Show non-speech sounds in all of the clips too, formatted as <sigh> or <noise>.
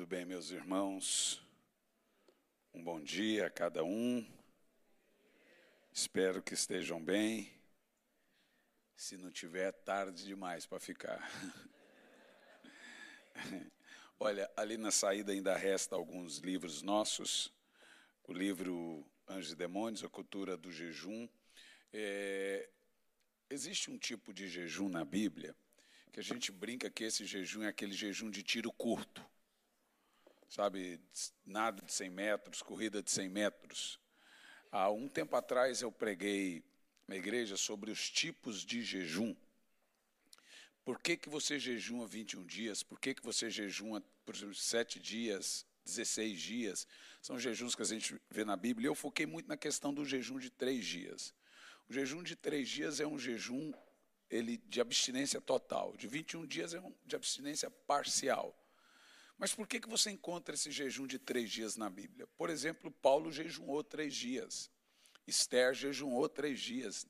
Tudo bem, meus irmãos? Um bom dia a cada um. Espero que estejam bem. Se não tiver, tarde demais para ficar. <laughs> Olha, ali na saída ainda resta alguns livros nossos. O livro Anjos e Demônios, a cultura do jejum. É, existe um tipo de jejum na Bíblia que a gente brinca que esse jejum é aquele jejum de tiro curto. Sabe, nada de 100 metros, corrida de 100 metros. Há um tempo atrás eu preguei na igreja sobre os tipos de jejum. Por que, que você jejuma 21 dias? Por que, que você jejuma, por exemplo, 7 dias, 16 dias? São jejuns que a gente vê na Bíblia. Eu foquei muito na questão do jejum de três dias. O jejum de três dias é um jejum ele de abstinência total. De 21 dias é um de abstinência parcial. Mas por que, que você encontra esse jejum de três dias na Bíblia? Por exemplo, Paulo jejuou três dias. Esther jejuou três dias.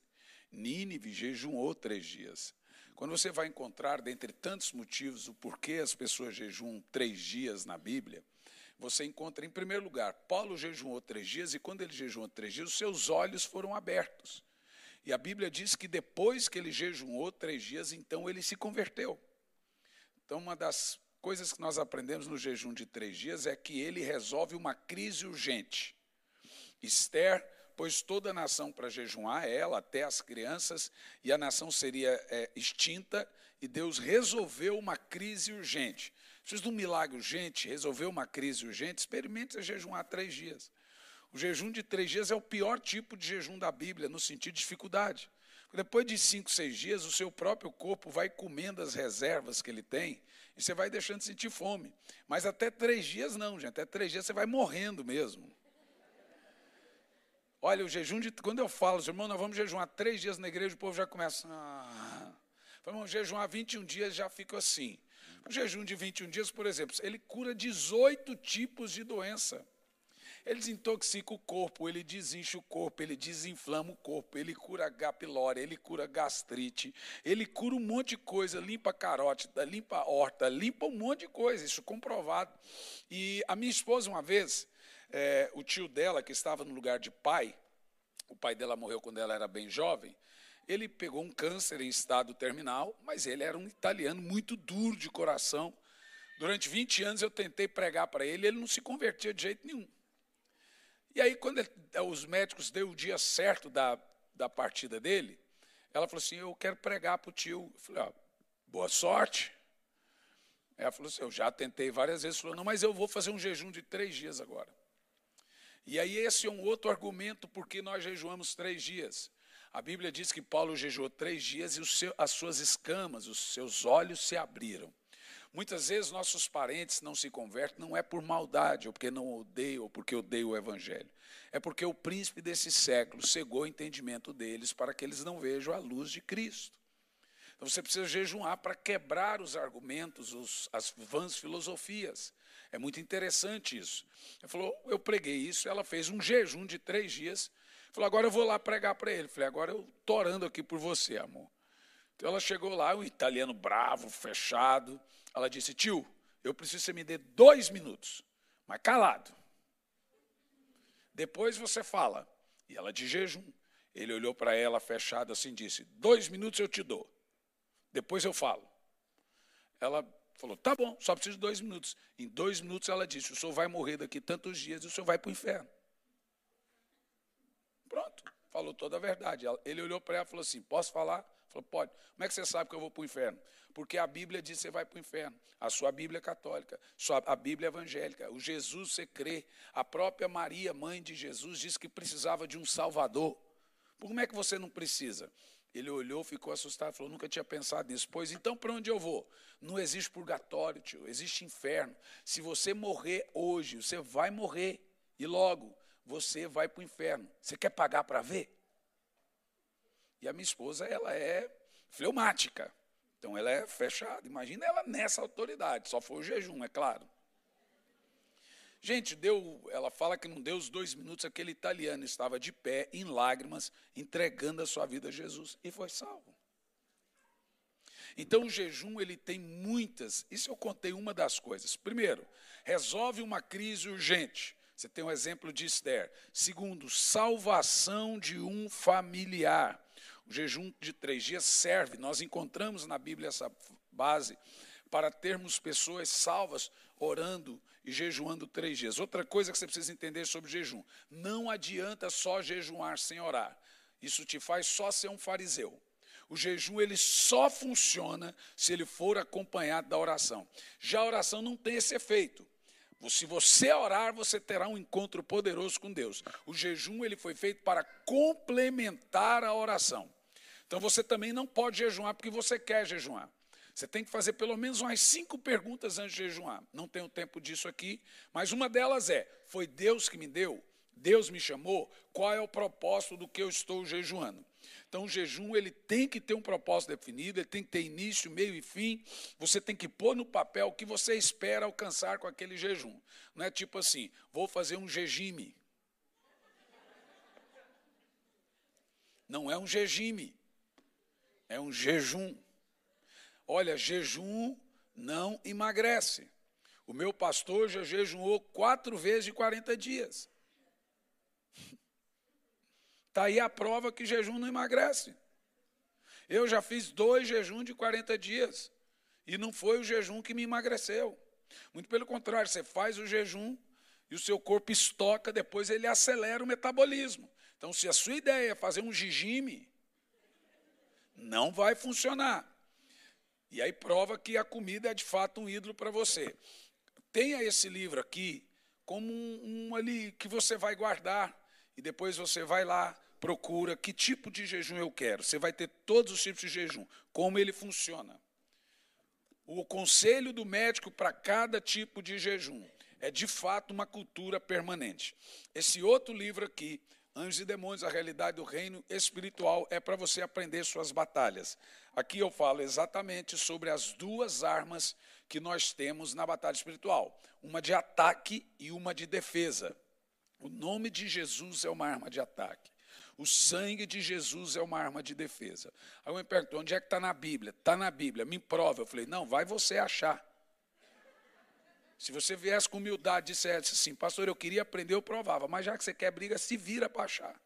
Nínive jejuou três dias. Quando você vai encontrar, dentre tantos motivos, o porquê as pessoas jejuam três dias na Bíblia, você encontra, em primeiro lugar, Paulo jejuou três dias, e quando ele jejuou três dias, os seus olhos foram abertos. E a Bíblia diz que depois que ele jejuou três dias, então ele se converteu. Então, uma das coisas que nós aprendemos no jejum de três dias é que ele resolve uma crise urgente. Esther pôs toda a nação para jejuar, ela, até as crianças, e a nação seria é, extinta, e Deus resolveu uma crise urgente. Precisa de um milagre urgente, resolveu uma crise urgente, experimente jejuar três dias. O jejum de três dias é o pior tipo de jejum da Bíblia, no sentido de dificuldade. Depois de cinco, seis dias, o seu próprio corpo vai comendo as reservas que ele tem e você vai deixando de sentir fome. Mas até três dias não, gente. Até três dias você vai morrendo mesmo. Olha, o jejum de. Quando eu falo, irmão, nós vamos jejuar três dias na igreja, o povo já começa. Ah. Vamos jejuar 21 dias, já fica assim. O jejum de 21 dias, por exemplo, ele cura 18 tipos de doença. Ele desintoxica o corpo, ele desincha o corpo, ele desinflama o corpo, ele cura H. pylori, ele cura gastrite, ele cura um monte de coisa, limpa carótida, limpa horta, limpa um monte de coisa, isso comprovado. E a minha esposa, uma vez, é, o tio dela, que estava no lugar de pai, o pai dela morreu quando ela era bem jovem, ele pegou um câncer em estado terminal, mas ele era um italiano muito duro de coração. Durante 20 anos eu tentei pregar para ele, ele não se convertia de jeito nenhum. E aí, quando ele, os médicos deu o dia certo da, da partida dele, ela falou assim: Eu quero pregar para o tio. Eu falei: ah, Boa sorte. Ela falou assim: Eu já tentei várias vezes. Falou: Não, mas eu vou fazer um jejum de três dias agora. E aí, esse é um outro argumento porque nós jejuamos três dias. A Bíblia diz que Paulo jejuou três dias e seu, as suas escamas, os seus olhos se abriram. Muitas vezes nossos parentes não se convertem, não é por maldade, ou porque não odeiam, ou porque odeiam o Evangelho. É porque o príncipe desse século cegou o entendimento deles para que eles não vejam a luz de Cristo. Então você precisa jejuar para quebrar os argumentos, os, as vãs filosofias. É muito interessante isso. Ele falou, eu preguei isso, ela fez um jejum de três dias. Falou, agora eu vou lá pregar para ele. Falei, agora eu estou orando aqui por você, amor. Então ela chegou lá, um italiano bravo, fechado. Ela disse: Tio, eu preciso que você me dê dois minutos, mas calado. Depois você fala. E ela de jejum. Ele olhou para ela fechado assim disse: Dois minutos eu te dou. Depois eu falo. Ela falou: Tá bom, só preciso de dois minutos. Em dois minutos ela disse: O senhor vai morrer daqui tantos dias e o senhor vai para o inferno. Pronto, falou toda a verdade. Ele olhou para ela e falou assim: Posso falar? Falou, pode. Como é que você sabe que eu vou para o inferno? Porque a Bíblia diz que você vai para o inferno. A sua Bíblia é católica, a Bíblia é evangélica. O Jesus você crê. A própria Maria, mãe de Jesus, disse que precisava de um Salvador. Como é que você não precisa? Ele olhou, ficou assustado, falou: nunca tinha pensado nisso. Pois então, para onde eu vou? Não existe purgatório, tio, existe inferno. Se você morrer hoje, você vai morrer. E logo, você vai para o inferno. Você quer pagar para ver? E a minha esposa, ela é fleumática. Então ela é fechada. Imagina ela nessa autoridade. Só foi o jejum, é claro. Gente, deu, ela fala que não deu os dois minutos, aquele italiano estava de pé, em lágrimas, entregando a sua vida a Jesus e foi salvo. Então o jejum ele tem muitas. Isso eu contei uma das coisas. Primeiro, resolve uma crise urgente. Você tem um exemplo de Esther. Segundo, salvação de um familiar. O jejum de três dias serve. Nós encontramos na Bíblia essa base para termos pessoas salvas orando e jejuando três dias. Outra coisa que você precisa entender sobre jejum: não adianta só jejuar sem orar. Isso te faz só ser um fariseu. O jejum ele só funciona se ele for acompanhado da oração. Já a oração não tem esse efeito. Se você orar, você terá um encontro poderoso com Deus. O jejum ele foi feito para complementar a oração. Então você também não pode jejuar porque você quer jejuar. Você tem que fazer pelo menos umas cinco perguntas antes de jejuar. Não tenho tempo disso aqui, mas uma delas é: foi Deus que me deu? Deus me chamou? Qual é o propósito do que eu estou jejuando? Então, o jejum ele tem que ter um propósito definido, ele tem que ter início, meio e fim. Você tem que pôr no papel o que você espera alcançar com aquele jejum. Não é tipo assim, vou fazer um regime. Não é um regime, é um jejum. Olha, jejum não emagrece. O meu pastor já jejuou quatro vezes de 40 dias. Está <laughs> aí a prova que jejum não emagrece. Eu já fiz dois jejuns de 40 dias. E não foi o jejum que me emagreceu. Muito pelo contrário, você faz o jejum e o seu corpo estoca, depois ele acelera o metabolismo. Então, se a sua ideia é fazer um regime, não vai funcionar. E aí prova que a comida é de fato um ídolo para você. Tenha esse livro aqui como um, um ali que você vai guardar e depois você vai lá, procura que tipo de jejum eu quero. Você vai ter todos os tipos de jejum, como ele funciona. O conselho do médico para cada tipo de jejum é de fato uma cultura permanente. Esse outro livro aqui, Anjos e Demônios, a realidade do reino espiritual, é para você aprender suas batalhas. Aqui eu falo exatamente sobre as duas armas que nós temos na batalha espiritual: uma de ataque e uma de defesa. O nome de Jesus é uma arma de ataque. O sangue de Jesus é uma arma de defesa. Aí eu me pergunto, onde é que está na Bíblia? Está na Bíblia, me prova. Eu falei, não, vai você achar. Se você viesse com humildade e dissesse assim, pastor, eu queria aprender, eu provava. Mas já que você quer briga, se vira para achar.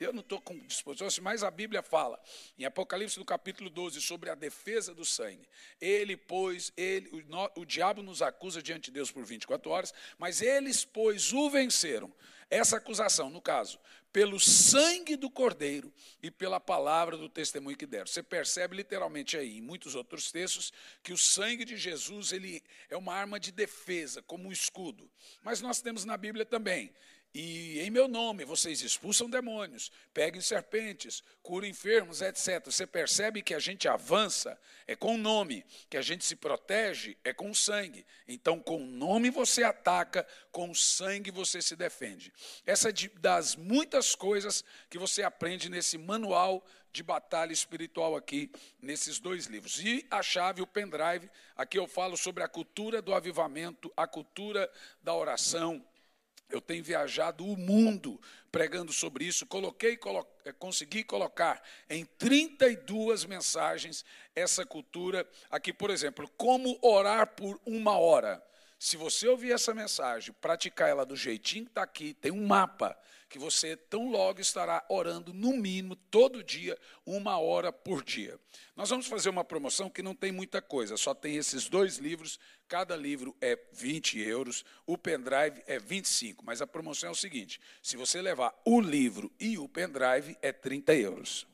Eu não estou com disposição, mas a Bíblia fala, em Apocalipse no capítulo 12, sobre a defesa do sangue. Ele, pois, ele, o, o diabo nos acusa diante de Deus por 24 horas, mas eles, pois, o venceram. Essa acusação, no caso, pelo sangue do cordeiro e pela palavra do testemunho que deram. Você percebe literalmente aí, em muitos outros textos, que o sangue de Jesus ele é uma arma de defesa, como um escudo. Mas nós temos na Bíblia também e em meu nome vocês expulsam demônios, peguem serpentes, curam enfermos, etc. Você percebe que a gente avança é com o nome, que a gente se protege é com o sangue. Então, com o nome você ataca, com o sangue você se defende. Essa é das muitas coisas que você aprende nesse manual de batalha espiritual aqui, nesses dois livros. E a chave, o pendrive, aqui eu falo sobre a cultura do avivamento, a cultura da oração eu tenho viajado o mundo pregando sobre isso. Coloquei, colo eh, consegui colocar em 32 mensagens essa cultura. Aqui, por exemplo, como orar por uma hora. Se você ouvir essa mensagem, praticar ela do jeitinho que está aqui, tem um mapa que você tão logo estará orando, no mínimo, todo dia, uma hora por dia. Nós vamos fazer uma promoção que não tem muita coisa, só tem esses dois livros, cada livro é 20 euros, o pendrive é 25, mas a promoção é o seguinte: se você levar o livro e o pendrive, é 30 euros.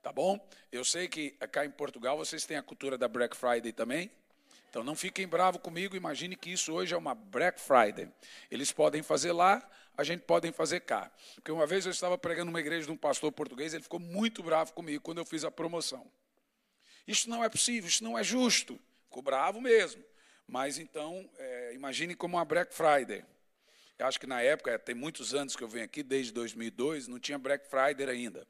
Tá bom? Eu sei que cá em Portugal vocês têm a cultura da Black Friday também. Então não fiquem bravos comigo, imagine que isso hoje é uma Black Friday. Eles podem fazer lá, a gente pode fazer cá. Porque uma vez eu estava pregando numa igreja de um pastor português, ele ficou muito bravo comigo quando eu fiz a promoção. Isso não é possível, isso não é justo. Ficou bravo mesmo. Mas então, é, imagine como uma Black Friday. Eu acho que na época, tem muitos anos que eu venho aqui, desde 2002, não tinha Black Friday ainda.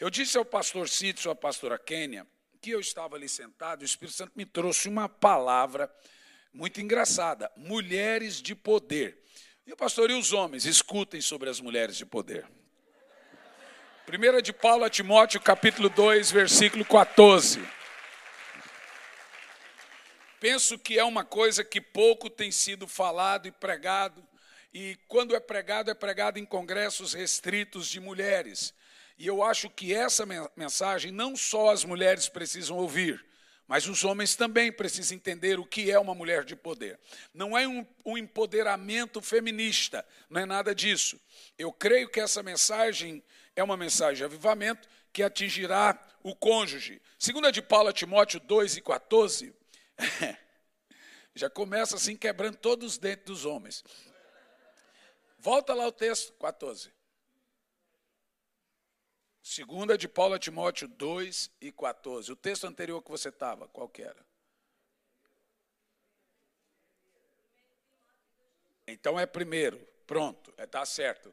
Eu disse ao pastor Cício, à pastora Kênia, que eu estava ali sentado, o Espírito Santo me trouxe uma palavra muito engraçada: mulheres de poder. E o pastor e os homens, escutem sobre as mulheres de poder. 1 de Paulo a Timóteo, capítulo 2, versículo 14. penso que é uma coisa que pouco tem sido falado e pregado, e quando é pregado, é pregado em congressos restritos de mulheres. E eu acho que essa mensagem não só as mulheres precisam ouvir, mas os homens também precisam entender o que é uma mulher de poder. Não é um, um, empoderamento feminista, não é nada disso. Eu creio que essa mensagem é uma mensagem de avivamento que atingirá o cônjuge. Segunda de Paulo a Timóteo 2 e 14, <laughs> já começa assim quebrando todos os dentes dos homens. Volta lá o texto, 14. Segunda de Paulo a Timóteo 2 e 14. O texto anterior que você estava, qual que era? Então é primeiro, pronto, está é, tá certo.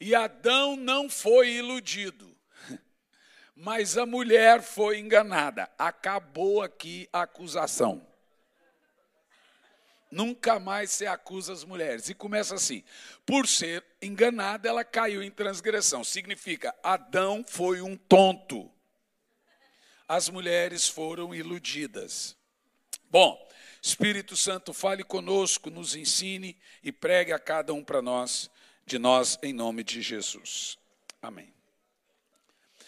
E Adão não foi iludido, <laughs> mas a mulher foi enganada. Acabou aqui a acusação. Nunca mais se acusa as mulheres. E começa assim: por ser enganada, ela caiu em transgressão. Significa, Adão foi um tonto. As mulheres foram iludidas. Bom, Espírito Santo, fale conosco, nos ensine e pregue a cada um para nós, de nós, em nome de Jesus. Amém.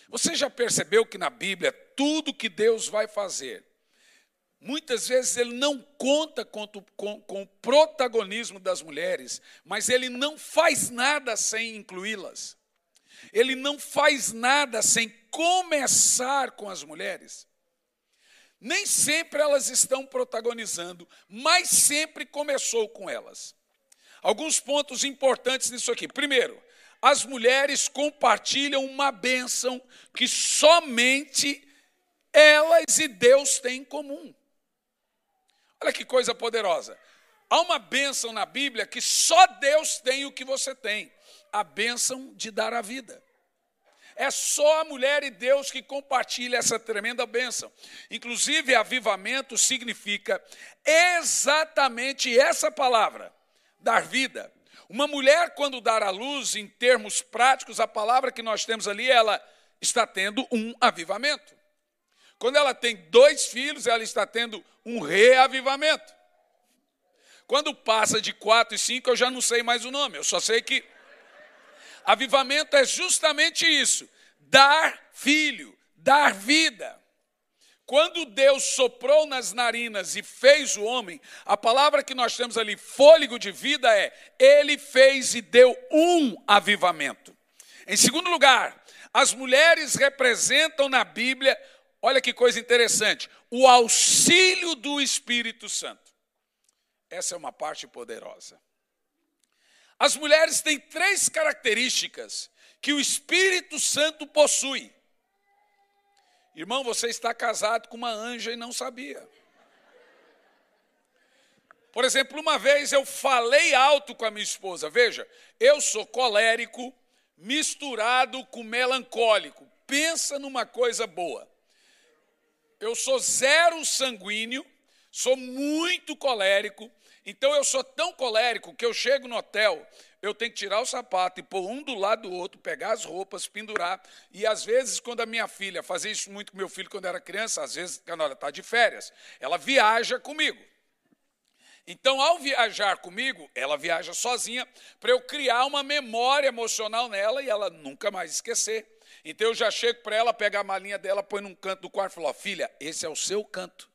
Você já percebeu que na Bíblia, tudo que Deus vai fazer, Muitas vezes ele não conta com, com, com, o protagonismo das mulheres, mas ele não faz nada sem incluí-las. Ele não faz nada sem começar com as mulheres. Nem sempre elas estão protagonizando, mas sempre começou com elas. Alguns pontos importantes nisso aqui. Primeiro, as mulheres compartilham uma bênção que somente elas e Deus têm em comum. Olha que coisa poderosa. Há uma bênção na Bíblia que só Deus tem o que você tem: a bênção de dar a vida. É só a mulher e Deus que compartilha essa tremenda bênção. Inclusive, avivamento significa exatamente essa palavra: dar vida. Uma mulher, quando dar à luz, em termos práticos, a palavra que nós temos ali, ela está tendo um avivamento. Quando ela tem dois filhos, ela está tendo um reavivamento. Quando passa de quatro e cinco, eu já não sei mais o nome, eu só sei que avivamento é justamente isso: dar filho, dar vida. Quando Deus soprou nas narinas e fez o homem, a palavra que nós temos ali, fôlego de vida, é Ele fez e deu um avivamento. Em segundo lugar, as mulheres representam na Bíblia Olha que coisa interessante. O auxílio do Espírito Santo. Essa é uma parte poderosa. As mulheres têm três características que o Espírito Santo possui. Irmão, você está casado com uma anja e não sabia. Por exemplo, uma vez eu falei alto com a minha esposa. Veja, eu sou colérico misturado com melancólico. Pensa numa coisa boa. Eu sou zero sanguíneo, sou muito colérico. Então eu sou tão colérico que eu chego no hotel, eu tenho que tirar o sapato e pôr um do lado do outro, pegar as roupas, pendurar. E às vezes, quando a minha filha, fazia isso muito com meu filho quando era criança, às vezes, quando ela está de férias, ela viaja comigo. Então, ao viajar comigo, ela viaja sozinha para eu criar uma memória emocional nela e ela nunca mais esquecer. Então eu já chego para ela, pego a malinha dela, põe num canto do quarto e falo: Filha, esse é o seu canto.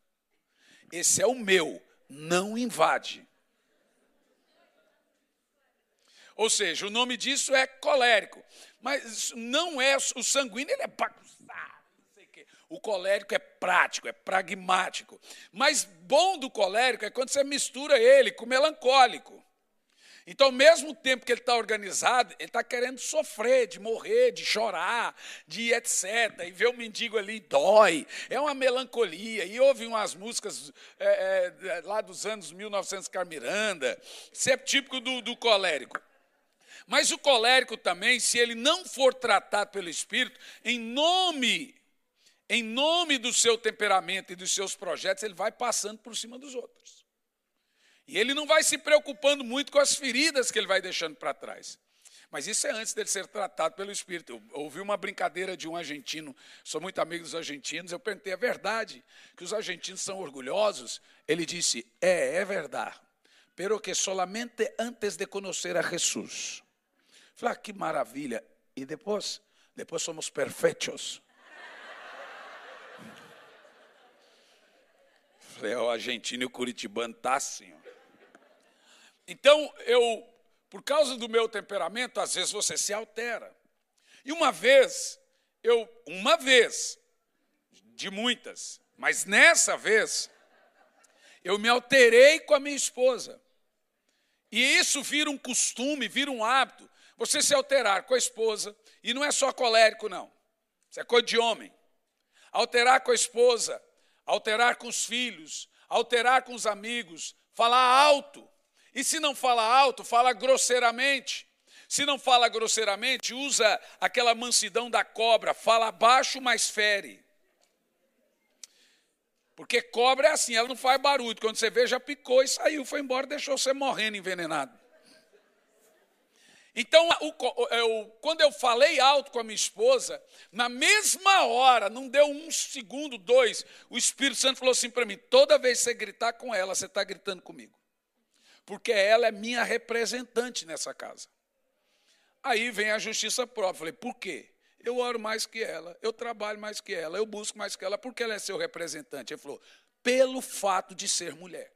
Esse é o meu. Não invade. Ou seja, o nome disso é colérico. Mas não é o sanguíneo, ele é bagunçado, não sei o quê. O colérico é prático, é pragmático. Mas bom do colérico é quando você mistura ele com melancólico. Então, ao mesmo tempo que ele está organizado, ele está querendo sofrer, de morrer, de chorar, de etc. E ver o mendigo ali dói. É uma melancolia. E ouve umas músicas é, é, lá dos anos 1900 Carmiranda. Isso é típico do, do colérico. Mas o colérico também, se ele não for tratado pelo Espírito, em nome, em nome do seu temperamento e dos seus projetos, ele vai passando por cima dos outros. E ele não vai se preocupando muito com as feridas que ele vai deixando para trás. Mas isso é antes dele ser tratado pelo Espírito. Eu ouvi uma brincadeira de um argentino, sou muito amigo dos argentinos, eu perguntei, é verdade que os argentinos são orgulhosos? Ele disse, é, é verdade, pero que solamente antes de conhecer a Jesus. Falei, ah, que maravilha. E depois? Depois somos perfeitos. Falei, o argentino e o curitibano tá assim. Ó. Então, eu por causa do meu temperamento, às vezes você se altera. E uma vez, eu, uma vez, de muitas, mas nessa vez, eu me alterei com a minha esposa. E isso vira um costume, vira um hábito. Você se alterar com a esposa, e não é só colérico, não. Isso é coisa de homem. Alterar com a esposa, alterar com os filhos, alterar com os amigos, falar alto. E se não fala alto, fala grosseiramente. Se não fala grosseiramente, usa aquela mansidão da cobra, fala baixo, mas fere. Porque cobra é assim, ela não faz barulho. Quando você vê, já picou e saiu, foi embora, deixou você morrendo envenenado. Então, eu, quando eu falei alto com a minha esposa, na mesma hora, não deu um segundo, dois, o Espírito Santo falou assim para mim: toda vez que você gritar com ela, você está gritando comigo porque ela é minha representante nessa casa. Aí vem a justiça própria. Falei, por quê? Eu oro mais que ela, eu trabalho mais que ela, eu busco mais que ela, porque ela é seu representante. Ele falou, pelo fato de ser mulher.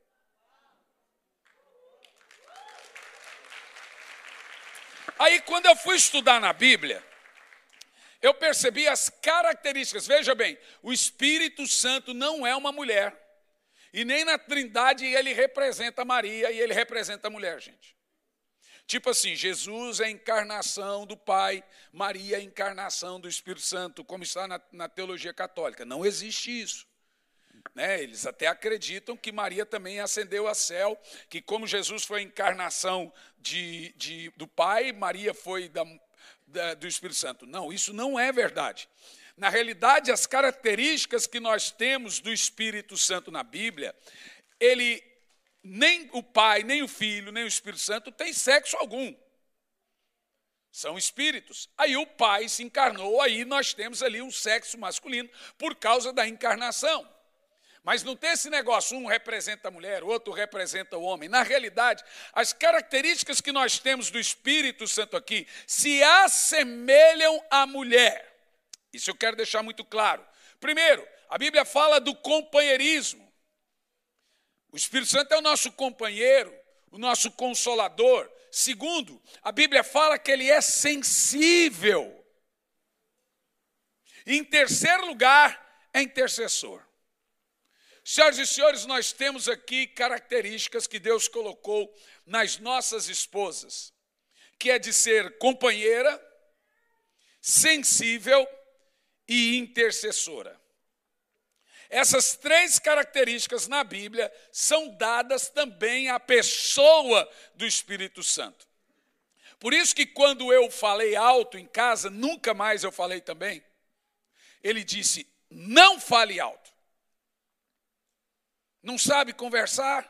Aí, quando eu fui estudar na Bíblia, eu percebi as características. Veja bem, o Espírito Santo não é uma mulher. E nem na Trindade ele representa Maria e ele representa a mulher, gente. Tipo assim, Jesus é a encarnação do Pai, Maria é a encarnação do Espírito Santo, como está na, na teologia católica. Não existe isso. Né? Eles até acreditam que Maria também ascendeu a céu, que como Jesus foi a encarnação de, de, do Pai, Maria foi da, da, do Espírito Santo. Não, isso não é verdade. Na realidade, as características que nós temos do Espírito Santo na Bíblia, ele nem o Pai, nem o Filho, nem o Espírito Santo tem sexo algum. São espíritos. Aí o Pai se encarnou, aí nós temos ali um sexo masculino por causa da encarnação. Mas não tem esse negócio, um representa a mulher, o outro representa o homem. Na realidade, as características que nós temos do Espírito Santo aqui se assemelham à mulher. Isso eu quero deixar muito claro. Primeiro, a Bíblia fala do companheirismo. O Espírito Santo é o nosso companheiro, o nosso consolador. Segundo, a Bíblia fala que ele é sensível. Em terceiro lugar, é intercessor. Senhoras e senhores, nós temos aqui características que Deus colocou nas nossas esposas, que é de ser companheira, sensível e intercessora. Essas três características na Bíblia são dadas também à pessoa do Espírito Santo. Por isso que quando eu falei alto em casa, nunca mais eu falei também. Ele disse: "Não fale alto". Não sabe conversar?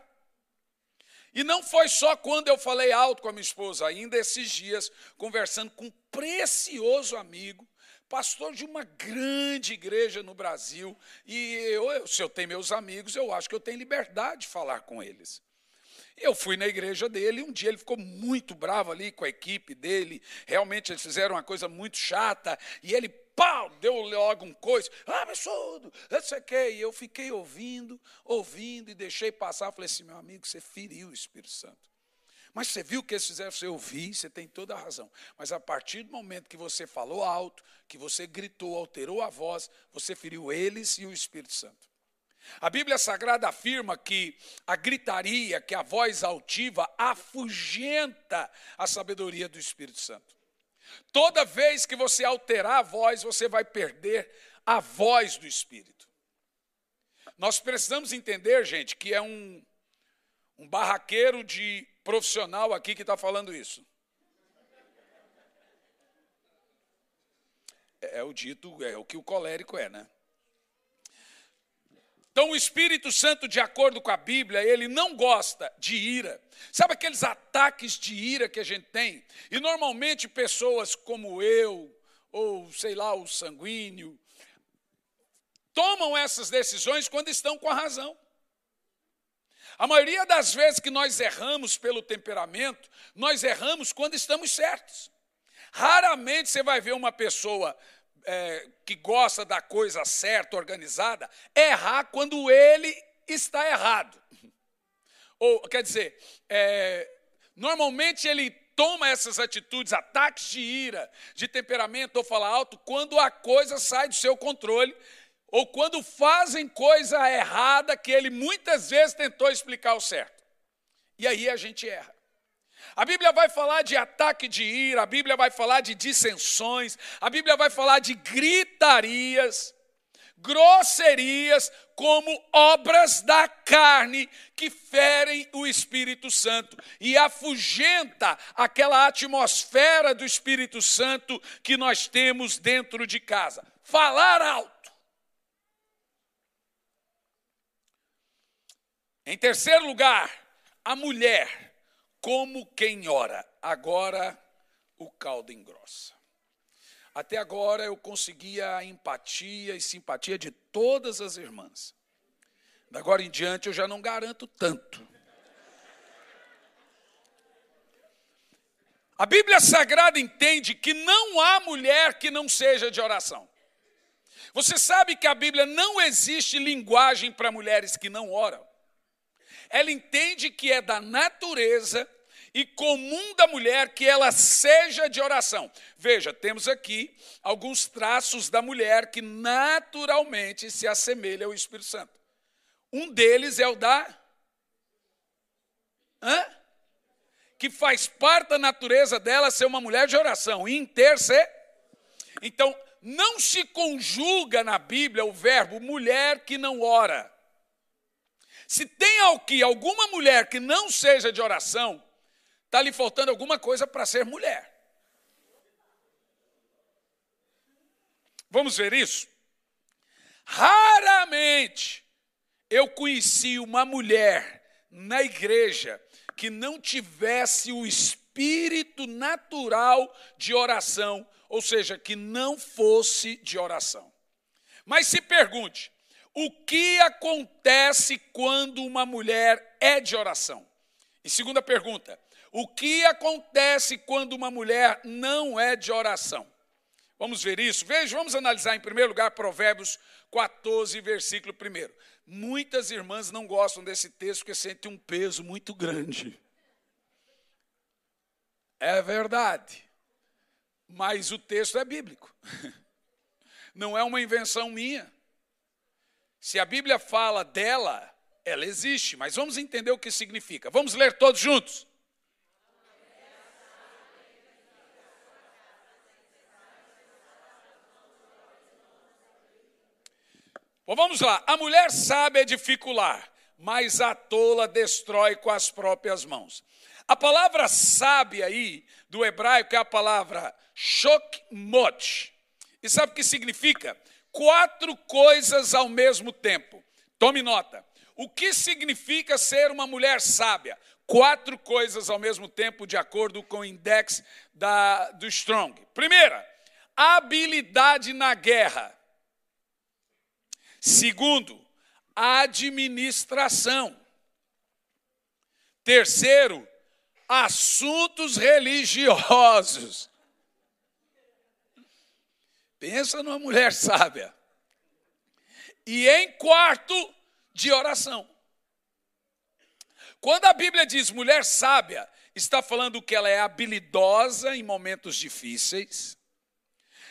E não foi só quando eu falei alto com a minha esposa, ainda esses dias, conversando com um precioso amigo, pastor de uma grande igreja no Brasil, e eu, se eu tenho meus amigos, eu acho que eu tenho liberdade de falar com eles. Eu fui na igreja dele, e um dia ele ficou muito bravo ali com a equipe dele, realmente eles fizeram uma coisa muito chata, e ele, pau, deu logo um coice, ah, absurdo, não sei o quê, e eu fiquei ouvindo, ouvindo, e deixei passar, falei assim, meu amigo, você feriu o Espírito Santo. Mas você viu o que eles fizeram? Você ouviu, você tem toda a razão. Mas a partir do momento que você falou alto, que você gritou, alterou a voz, você feriu eles e o Espírito Santo. A Bíblia Sagrada afirma que a gritaria, que a voz altiva, afugenta a sabedoria do Espírito Santo. Toda vez que você alterar a voz, você vai perder a voz do Espírito. Nós precisamos entender, gente, que é um, um barraqueiro de profissional aqui que está falando isso. É, é o dito, é o que o colérico é, né? Então, o Espírito Santo, de acordo com a Bíblia, ele não gosta de ira. Sabe aqueles ataques de ira que a gente tem? E normalmente pessoas como eu, ou sei lá, o sanguíneo, tomam essas decisões quando estão com a razão. A maioria das vezes que nós erramos pelo temperamento, nós erramos quando estamos certos. Raramente você vai ver uma pessoa é, que gosta da coisa certa, organizada, errar quando ele está errado. <laughs> Ou, quer dizer, é, normalmente ele toma essas atitudes, ataques de ira, de temperamento ou fala alto, quando a coisa sai do seu controle, ou quando fazem coisa errada que ele muitas vezes tentou explicar o certo. E aí a gente erra. A Bíblia vai falar de ataque de ira, a Bíblia vai falar de dissensões, a Bíblia vai falar de gritarias, grosserias, como obras da carne que ferem o Espírito Santo e afugenta aquela atmosfera do Espírito Santo que nós temos dentro de casa. Falar alto. Em terceiro lugar, a mulher como quem ora. Agora o caldo engrossa. Até agora eu conseguia a empatia e simpatia de todas as irmãs. Da agora em diante eu já não garanto tanto. A Bíblia Sagrada entende que não há mulher que não seja de oração. Você sabe que a Bíblia não existe linguagem para mulheres que não oram ela entende que é da natureza e comum da mulher que ela seja de oração. Veja, temos aqui alguns traços da mulher que naturalmente se assemelha ao Espírito Santo. Um deles é o da. Hã? Que faz parte da natureza dela ser uma mulher de oração, interceder. Então, não se conjuga na Bíblia o verbo mulher que não ora. Se tem aqui alguma mulher que não seja de oração, está lhe faltando alguma coisa para ser mulher. Vamos ver isso? Raramente eu conheci uma mulher na igreja que não tivesse o espírito natural de oração, ou seja, que não fosse de oração. Mas se pergunte, o que acontece quando uma mulher é de oração? E segunda pergunta: o que acontece quando uma mulher não é de oração? Vamos ver isso? Veja, vamos analisar em primeiro lugar Provérbios 14, versículo 1. Muitas irmãs não gostam desse texto porque sentem um peso muito grande. É verdade. Mas o texto é bíblico. <laughs> Não é uma invenção minha. Se a Bíblia fala dela, ela existe, mas vamos entender o que significa. Vamos ler todos juntos. Bom, vamos lá. A mulher sabe edificular, mas a tola destrói com as próprias mãos. A palavra sabe aí, do hebraico, é a palavra shokmot. E sabe o que significa? Quatro coisas ao mesmo tempo. Tome nota. O que significa ser uma mulher sábia? Quatro coisas ao mesmo tempo, de acordo com o index da, do Strong. Primeira, habilidade na guerra. Segundo, administração. Terceiro, assuntos religiosos. Pensa numa mulher <laughs> sábia. E em quarto, de oração. Quando a Bíblia diz mulher sábia, está falando que ela é habilidosa em momentos difíceis,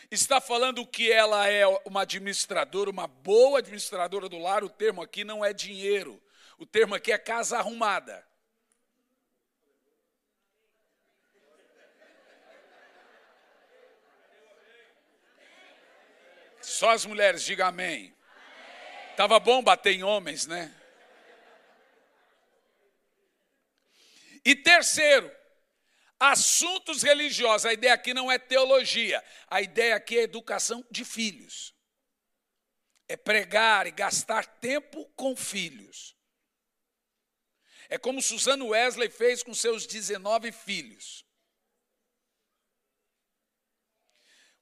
está falando que ela é uma administradora, uma boa administradora do lar. O termo aqui não é dinheiro, o termo aqui é casa arrumada. Só as mulheres, diga amém. Tava bom bater em homens, né? E terceiro, assuntos religiosos. A ideia aqui não é teologia, a ideia aqui é educação de filhos. é pregar e gastar tempo com filhos. É como Suzano Wesley fez com seus 19 filhos.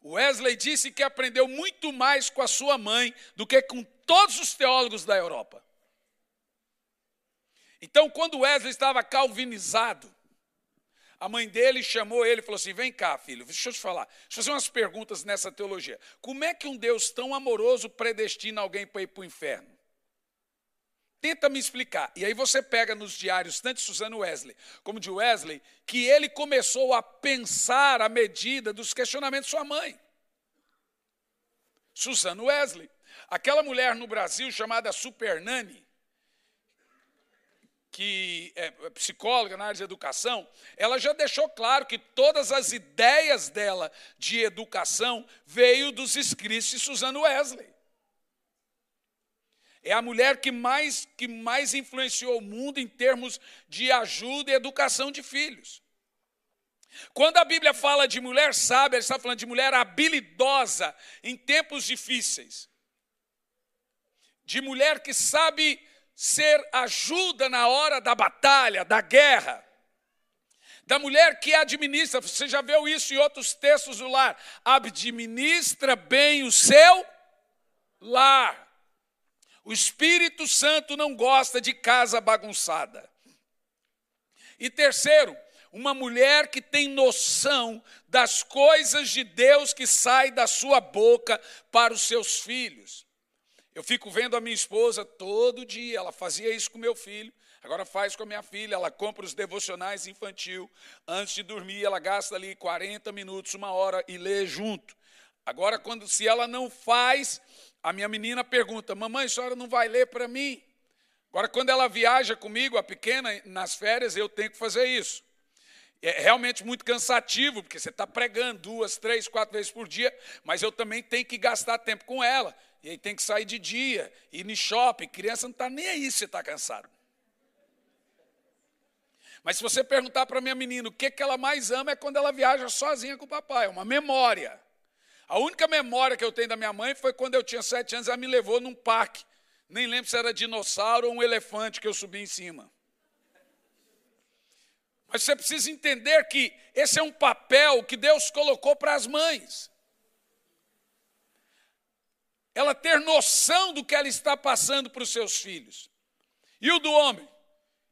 Wesley disse que aprendeu muito mais com a sua mãe do que com todos os teólogos da Europa. Então, quando Wesley estava calvinizado, a mãe dele chamou ele e falou assim: Vem cá, filho, deixa eu te falar, deixa eu fazer umas perguntas nessa teologia. Como é que um Deus tão amoroso predestina alguém para ir para o inferno? Tenta me explicar. E aí você pega nos diários, tanto de Suzano Wesley como de Wesley, que ele começou a pensar à medida dos questionamentos de sua mãe. Suzano Wesley. Aquela mulher no Brasil chamada Super Nani, que é psicóloga na área de educação, ela já deixou claro que todas as ideias dela de educação veio dos escritos de Suzano Wesley. É a mulher que mais, que mais influenciou o mundo em termos de ajuda e educação de filhos. Quando a Bíblia fala de mulher sábia, ela está falando de mulher habilidosa em tempos difíceis. De mulher que sabe ser ajuda na hora da batalha, da guerra. Da mulher que administra, você já viu isso em outros textos do lar, administra bem o seu lar. O Espírito Santo não gosta de casa bagunçada. E terceiro, uma mulher que tem noção das coisas de Deus que sai da sua boca para os seus filhos. Eu fico vendo a minha esposa todo dia, ela fazia isso com meu filho, agora faz com a minha filha, ela compra os devocionais infantil, antes de dormir ela gasta ali 40 minutos, uma hora e lê junto. Agora, quando se ela não faz, a minha menina pergunta: Mamãe, a senhora não vai ler para mim? Agora, quando ela viaja comigo, a pequena, nas férias, eu tenho que fazer isso. É realmente muito cansativo, porque você está pregando duas, três, quatro vezes por dia, mas eu também tenho que gastar tempo com ela. E aí tem que sair de dia, ir no shopping. Criança não está nem aí se está cansado. Mas se você perguntar para minha menina o que, que ela mais ama é quando ela viaja sozinha com o papai, é uma memória. A única memória que eu tenho da minha mãe foi quando eu tinha sete anos, ela me levou num parque. Nem lembro se era dinossauro ou um elefante que eu subi em cima. Mas você precisa entender que esse é um papel que Deus colocou para as mães ela ter noção do que ela está passando para os seus filhos. E o do homem?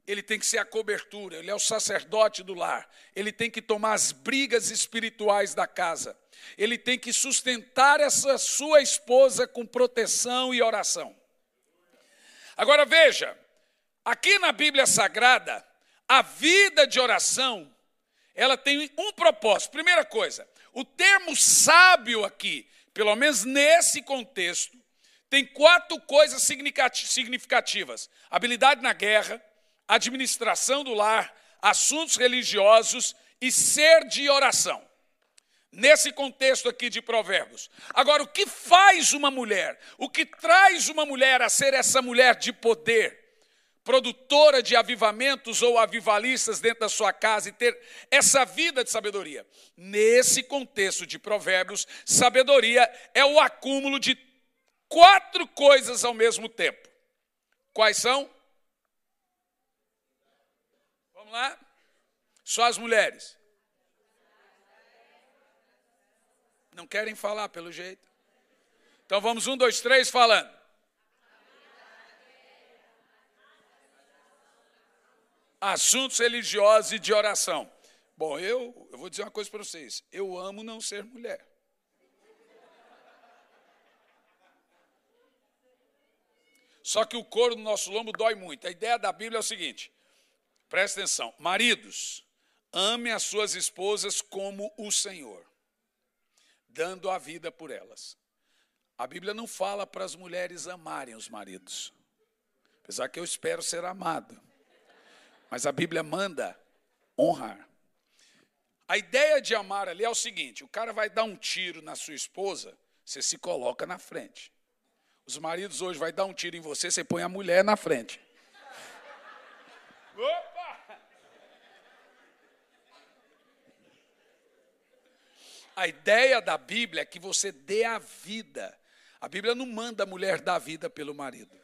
Ele tem que ser a cobertura, ele é o sacerdote do lar, ele tem que tomar as brigas espirituais da casa, ele tem que sustentar essa sua esposa com proteção e oração. Agora veja, aqui na Bíblia Sagrada, a vida de oração, ela tem um propósito. Primeira coisa, o termo sábio aqui pelo menos nesse contexto, tem quatro coisas significativas: habilidade na guerra, administração do lar, assuntos religiosos e ser de oração. Nesse contexto aqui de Provérbios. Agora, o que faz uma mulher? O que traz uma mulher a ser essa mulher de poder? produtora de avivamentos ou avivalistas dentro da sua casa e ter essa vida de sabedoria. Nesse contexto de Provérbios, sabedoria é o acúmulo de quatro coisas ao mesmo tempo. Quais são? Vamos lá? Só as mulheres. Não querem falar pelo jeito. Então vamos um, dois, três falando. assuntos religiosos e de oração. Bom, eu, eu vou dizer uma coisa para vocês: eu amo não ser mulher. Só que o couro no nosso lombo dói muito. A ideia da Bíblia é o seguinte: presta atenção, maridos, ame as suas esposas como o Senhor, dando a vida por elas. A Bíblia não fala para as mulheres amarem os maridos, apesar que eu espero ser amado. Mas a Bíblia manda honrar. A ideia de amar ali é o seguinte: o cara vai dar um tiro na sua esposa, você se coloca na frente. Os maridos hoje vai dar um tiro em você, você põe a mulher na frente. Opa! A ideia da Bíblia é que você dê a vida. A Bíblia não manda a mulher dar vida pelo marido.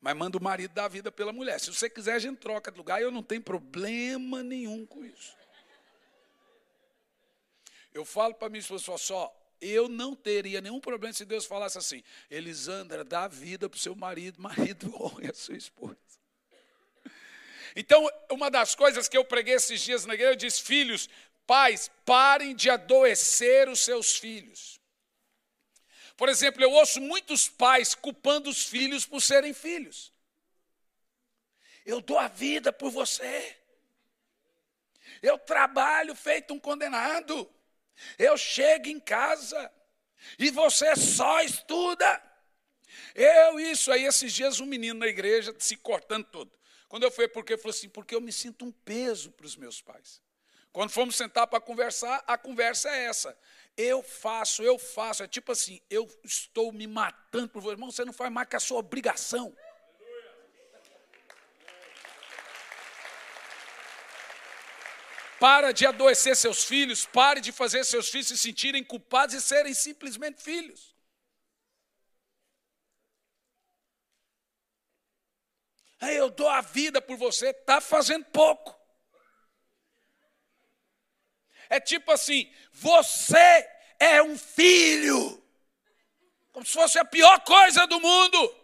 Mas manda o marido dar vida pela mulher. Se você quiser, a gente troca de lugar. Eu não tenho problema nenhum com isso. Eu falo para minha esposa só, eu não teria nenhum problema se Deus falasse assim: Elisandra, dá vida para o seu marido, <laughs> marido honre a sua esposa. Então, uma das coisas que eu preguei esses dias na igreja, eu disse: filhos, pais, parem de adoecer os seus filhos. Por exemplo, eu ouço muitos pais culpando os filhos por serem filhos. Eu dou a vida por você. Eu trabalho feito um condenado. Eu chego em casa e você só estuda. Eu, isso aí, esses dias, um menino na igreja se cortando todo. Quando eu fui, porque ele falou assim: porque eu me sinto um peso para os meus pais. Quando fomos sentar para conversar, a conversa é essa. Eu faço, eu faço. É tipo assim, eu estou me matando por você. Irmão, você não faz mais que a sua obrigação. Para de adoecer seus filhos, pare de fazer seus filhos se sentirem culpados e serem simplesmente filhos. Aí eu dou a vida por você, está fazendo pouco. É tipo assim: você é um filho, como se fosse a pior coisa do mundo.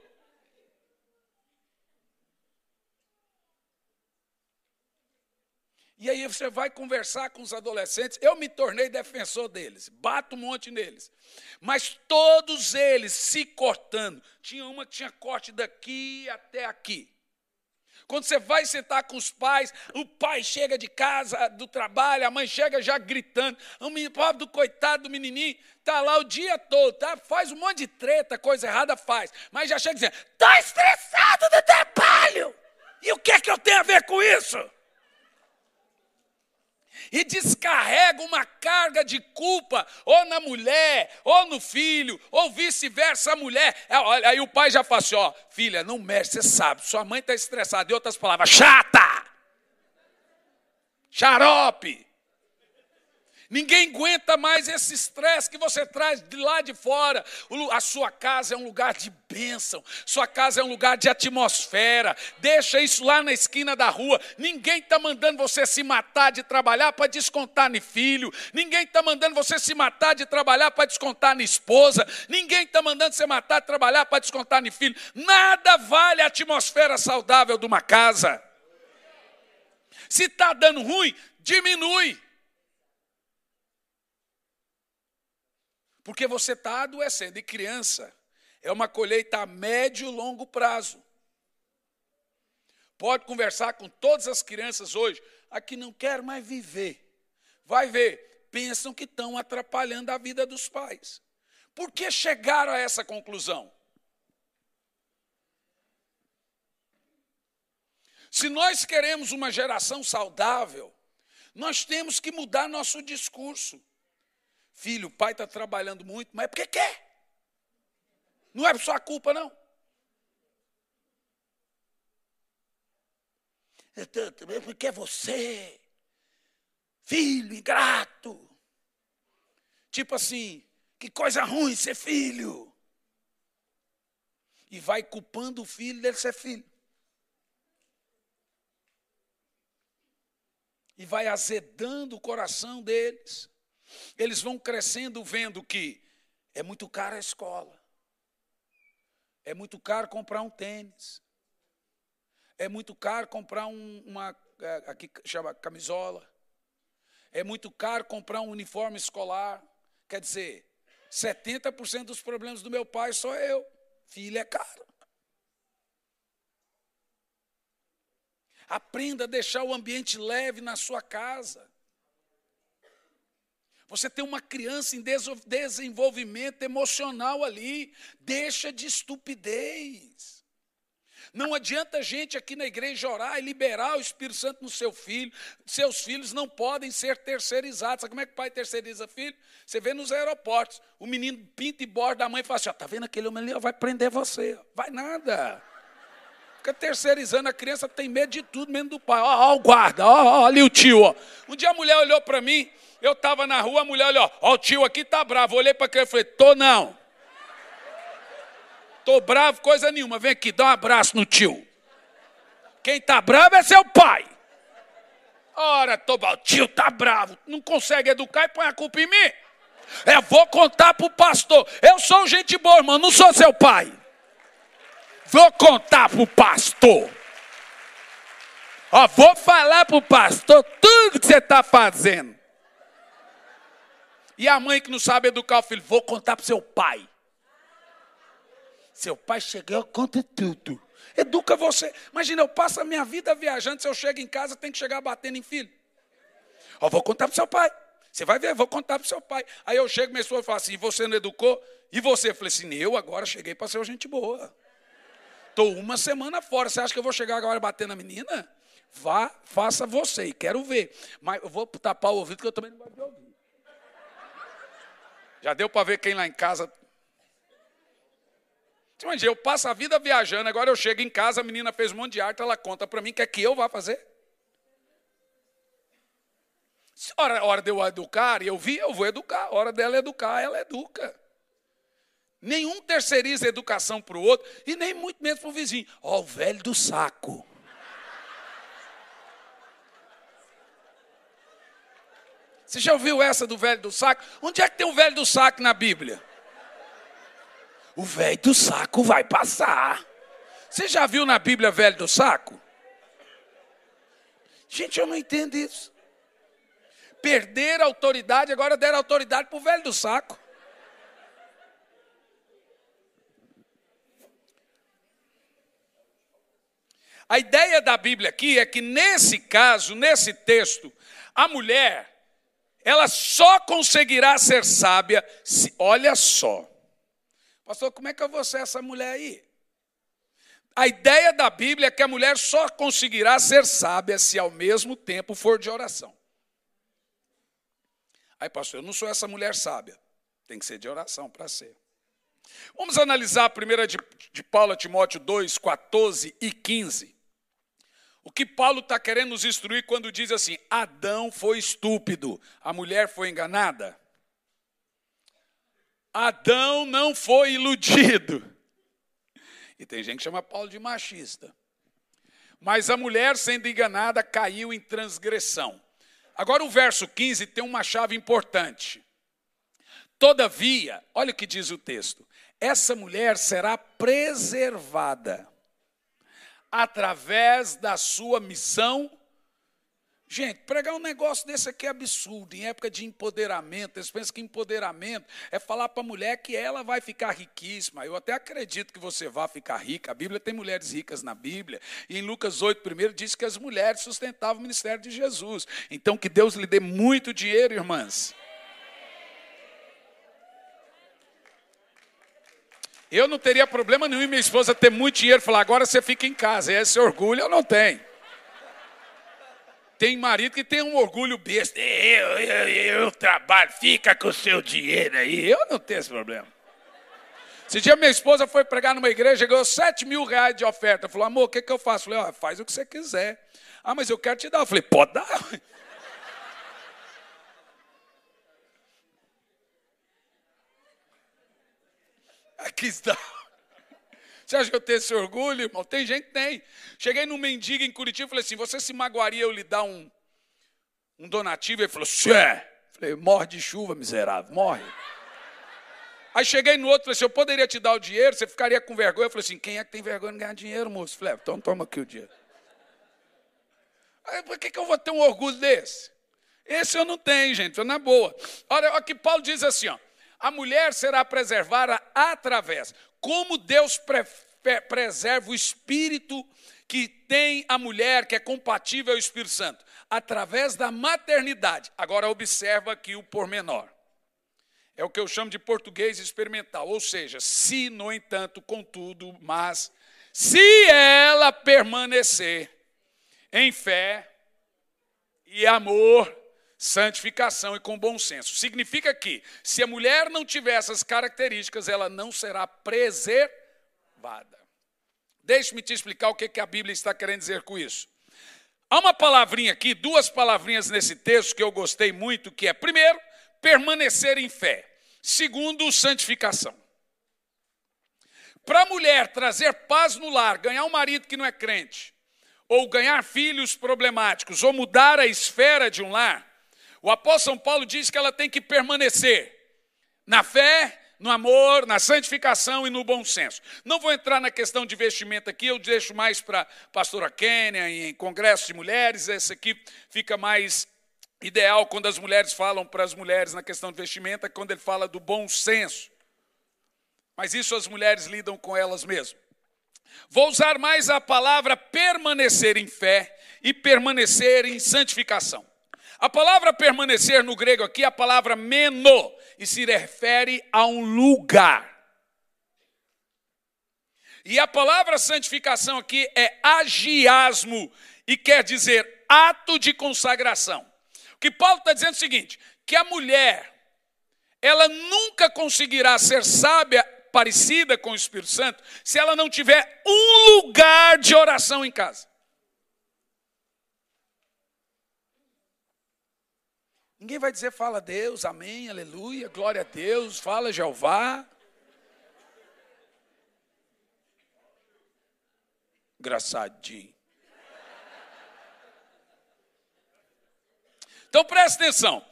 E aí você vai conversar com os adolescentes. Eu me tornei defensor deles, bato um monte neles. Mas todos eles se cortando. Tinha uma que tinha corte daqui até aqui. Quando você vai sentar com os pais, o pai chega de casa, do trabalho, a mãe chega já gritando. O pobre do coitado do menininho, está lá o dia todo, tá? faz um monte de treta, coisa errada faz. Mas já chega dizendo, estou estressado do trabalho. E o que é que eu tenho a ver com isso? E descarrega uma carga de culpa, ou na mulher, ou no filho, ou vice-versa, a mulher. É, aí o pai já fala assim: ó, filha, não mexe, você sabe, sua mãe está estressada. Em outras palavras, chata, xarope. Ninguém aguenta mais esse estresse que você traz de lá de fora. A sua casa é um lugar de bênção, sua casa é um lugar de atmosfera. Deixa isso lá na esquina da rua. Ninguém está mandando você se matar de trabalhar para descontar no filho. Ninguém está mandando você se matar de trabalhar para descontar na esposa. Ninguém está mandando você matar de trabalhar para descontar no filho. Nada vale a atmosfera saudável de uma casa. Se está dando ruim, diminui. Porque você está adoecendo. E criança é uma colheita a médio e longo prazo. Pode conversar com todas as crianças hoje, a que não quer mais viver. Vai ver, pensam que estão atrapalhando a vida dos pais. Por que chegaram a essa conclusão? Se nós queremos uma geração saudável, nós temos que mudar nosso discurso. Filho, o pai está trabalhando muito, mas é porque quer. Não é por sua culpa, não. É porque é você, filho ingrato. Tipo assim, que coisa ruim ser filho. E vai culpando o filho dele ser filho. E vai azedando o coração deles. Eles vão crescendo vendo que é muito caro a escola. É muito caro comprar um tênis. É muito caro comprar um, uma é, aqui chama camisola. É muito caro comprar um uniforme escolar. Quer dizer, 70% dos problemas do meu pai sou eu. Filho é caro. Aprenda a deixar o ambiente leve na sua casa. Você tem uma criança em desenvolvimento emocional ali. Deixa de estupidez. Não adianta a gente aqui na igreja orar e liberar o Espírito Santo no seu filho. Seus filhos não podem ser terceirizados. Sabe como é que o pai terceiriza filho? Você vê nos aeroportos. O menino pinta e borda a mãe fala assim: está vendo aquele homem ali? Vai prender você. Vai nada. Fica terceirizando. A criança tem medo de tudo, menos do pai. Ó, ó o guarda, ó, ó ali o tio. Ó. Um dia a mulher olhou para mim. Eu estava na rua, a mulher olhou, ó, o tio aqui tá bravo. Olhei para aquele e falei, tô não. Tô bravo, coisa nenhuma. Vem aqui, dá um abraço no tio. Quem tá bravo é seu pai. Ora, tô o tio tá bravo, não consegue educar e põe a culpa em mim. Eu vou contar pro pastor. Eu sou gente boa, irmão, não sou seu pai. Vou contar pro pastor. Ó, vou falar pro pastor tudo que você está fazendo. E a mãe que não sabe educar o filho, vou contar pro seu pai. Seu pai chegou, conta tudo. Educa você. Imagina, eu passo a minha vida viajando, se eu chego em casa, tem que chegar batendo em filho. Ó, vou contar pro seu pai. Você vai ver, vou contar pro seu pai. Aí eu chego, minha esposa fala assim: você não educou? E você? Eu falei assim: eu agora cheguei para ser gente boa. Estou uma semana fora. Você acha que eu vou chegar agora batendo na menina? Vá, faça você, quero ver. Mas eu vou tapar o ouvido que eu também não gosto de ouvir. Já deu para ver quem lá em casa. Imagina, eu passo a vida viajando, agora eu chego em casa, a menina fez um monte de arte, ela conta para mim, quer que eu vá fazer? Se hora, hora de eu educar, e eu vi, eu vou educar. Hora dela educar, ela educa. Nenhum terceiriza educação para o outro, e nem muito menos para o vizinho. Ó, o velho do saco. Você já ouviu essa do velho do saco? Onde é que tem o velho do saco na Bíblia? O velho do saco vai passar. Você já viu na Bíblia velho do saco? Gente, eu não entendo isso. Perder a autoridade, agora deram autoridade para o velho do saco. A ideia da Bíblia aqui é que nesse caso, nesse texto, a mulher ela só conseguirá ser sábia se. Olha só. Pastor, como é que eu vou ser essa mulher aí? A ideia da Bíblia é que a mulher só conseguirá ser sábia se ao mesmo tempo for de oração. Aí, pastor, eu não sou essa mulher sábia. Tem que ser de oração para ser. Vamos analisar a primeira de, de Paulo Timóteo 2, 14 e 15. O que Paulo está querendo nos instruir quando diz assim: Adão foi estúpido, a mulher foi enganada. Adão não foi iludido. E tem gente que chama Paulo de machista. Mas a mulher, sendo enganada, caiu em transgressão. Agora, o verso 15 tem uma chave importante. Todavia, olha o que diz o texto: essa mulher será preservada através da sua missão. Gente, pregar um negócio desse aqui é absurdo, em época de empoderamento. Eles pensam que empoderamento é falar para a mulher que ela vai ficar riquíssima. Eu até acredito que você vá ficar rica. A Bíblia tem mulheres ricas na Bíblia. E em Lucas 8, primeiro, diz que as mulheres sustentavam o ministério de Jesus. Então, que Deus lhe dê muito dinheiro, irmãs. Eu não teria problema nenhum minha esposa ter muito dinheiro e falar, agora você fica em casa. E esse orgulho eu não tenho. Tem marido que tem um orgulho besta. Eu, eu, eu trabalho, fica com o seu dinheiro aí. Eu não tenho esse problema. Esse dia minha esposa foi pregar numa igreja, ganhou 7 mil reais de oferta. Falou, amor, o que, que eu faço? Falei, oh, faz o que você quiser. Ah, mas eu quero te dar. Eu falei, pode dar. Está. <laughs> Você acha que eu tenho esse orgulho, irmão? Tem gente que tem. Cheguei num mendigo em Curitiba e falei assim: você se magoaria eu lhe dar um, um donativo? Ele falou, Xé. Falei, morre de chuva, miserável, morre. Aí cheguei no outro, falei assim: eu poderia te dar o dinheiro, você ficaria com vergonha? Eu falei assim: quem é que tem vergonha de ganhar dinheiro, moço? Falei, é, então toma aqui o dinheiro. Aí, por que, que eu vou ter um orgulho desse? Esse eu não tenho, gente, eu na boa. Olha, aqui Paulo diz assim: ó, a mulher será preservada através. Como Deus pre preserva o espírito que tem a mulher, que é compatível ao Espírito Santo? Através da maternidade. Agora, observa aqui o pormenor. É o que eu chamo de português experimental. Ou seja, se, no entanto, contudo, mas, se ela permanecer em fé e amor, santificação e com bom senso. Significa que, se a mulher não tiver essas características, ela não será preservada. Deixe-me te explicar o que a Bíblia está querendo dizer com isso. Há uma palavrinha aqui, duas palavrinhas nesse texto que eu gostei muito, que é, primeiro, permanecer em fé. Segundo, santificação. Para a mulher trazer paz no lar, ganhar um marido que não é crente, ou ganhar filhos problemáticos, ou mudar a esfera de um lar, o apóstolo São Paulo diz que ela tem que permanecer na fé, no amor, na santificação e no bom senso. Não vou entrar na questão de vestimenta aqui, eu deixo mais para a pastora Kênia, em congresso de mulheres, esse aqui fica mais ideal quando as mulheres falam para as mulheres na questão de vestimenta, quando ele fala do bom senso. Mas isso as mulheres lidam com elas mesmas. Vou usar mais a palavra permanecer em fé e permanecer em santificação. A palavra permanecer no grego aqui é a palavra meno e se refere a um lugar. E a palavra santificação aqui é agiasmo e quer dizer ato de consagração. O que Paulo está dizendo é o seguinte: que a mulher, ela nunca conseguirá ser sábia parecida com o Espírito Santo se ela não tiver um lugar de oração em casa. Ninguém vai dizer fala Deus, amém, aleluia, glória a Deus, fala Jeová. Engraçadinho. Então presta atenção.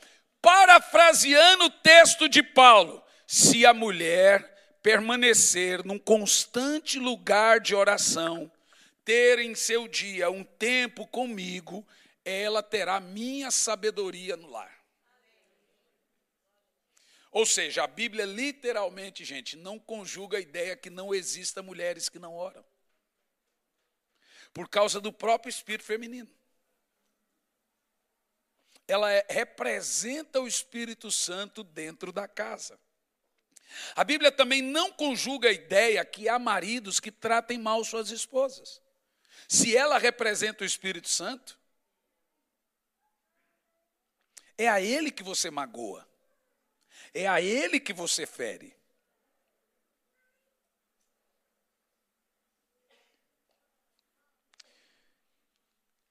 Parafraseando o texto de Paulo, se a mulher permanecer num constante lugar de oração, ter em seu dia um tempo comigo, ela terá minha sabedoria no lar. Ou seja, a Bíblia literalmente, gente, não conjuga a ideia que não exista mulheres que não oram. Por causa do próprio espírito feminino. Ela é, representa o Espírito Santo dentro da casa. A Bíblia também não conjuga a ideia que há maridos que tratem mal suas esposas. Se ela representa o Espírito Santo, é a ele que você magoa. É a ele que você fere.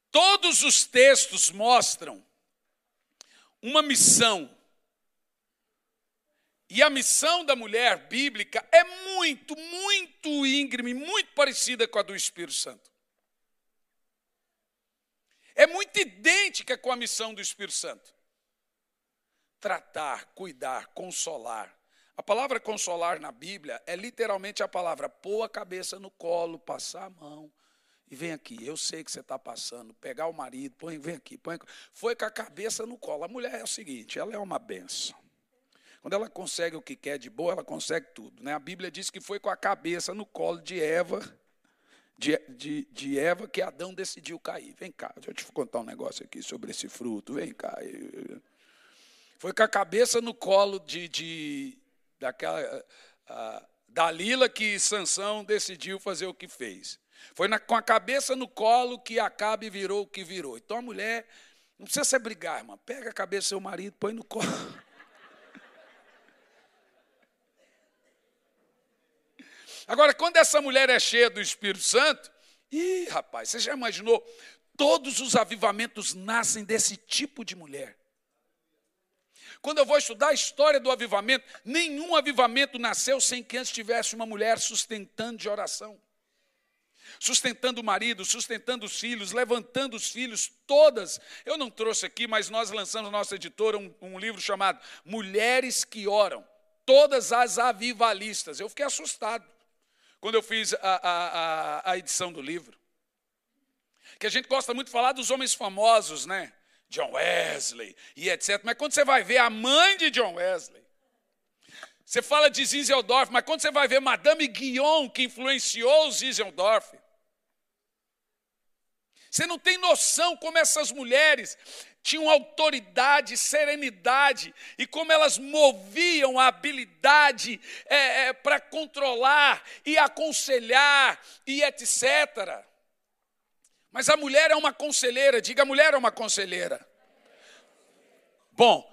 Todos os textos mostram uma missão. E a missão da mulher bíblica é muito, muito íngreme, muito parecida com a do Espírito Santo. É muito idêntica com a missão do Espírito Santo tratar, cuidar, consolar. A palavra consolar na Bíblia é literalmente a palavra pôr a cabeça no colo, passar a mão e vem aqui. Eu sei que você está passando, pegar o marido, põe, vem aqui, põe. Foi com a cabeça no colo. A mulher é o seguinte, ela é uma benção. Quando ela consegue o que quer de boa, ela consegue tudo. Né? A Bíblia diz que foi com a cabeça no colo de Eva, de, de, de Eva, que Adão decidiu cair. Vem cá, deixa eu te contar um negócio aqui sobre esse fruto. Vem cá. Foi com a cabeça no colo de, de daquela uh, Dalila que Sansão decidiu fazer o que fez. Foi na, com a cabeça no colo que Acabe virou o que virou. Então a mulher, não precisa se brigar, irmã. Pega a cabeça do seu marido, põe no colo. <laughs> Agora, quando essa mulher é cheia do Espírito Santo, ih, rapaz, você já imaginou? Todos os avivamentos nascem desse tipo de mulher. Quando eu vou estudar a história do avivamento, nenhum avivamento nasceu sem que antes tivesse uma mulher sustentando de oração. Sustentando o marido, sustentando os filhos, levantando os filhos, todas. Eu não trouxe aqui, mas nós lançamos na nossa editora um, um livro chamado Mulheres que Oram. Todas as avivalistas. Eu fiquei assustado quando eu fiz a, a, a, a edição do livro. Que a gente gosta muito de falar dos homens famosos, né? John Wesley e etc. Mas quando você vai ver a mãe de John Wesley, você fala de Zinzeldorf, mas quando você vai ver Madame Guion, que influenciou Zinzeldorf, você não tem noção como essas mulheres tinham autoridade, serenidade e como elas moviam a habilidade é, é, para controlar e aconselhar e etc. Mas a mulher é uma conselheira, diga a mulher é uma conselheira. Bom,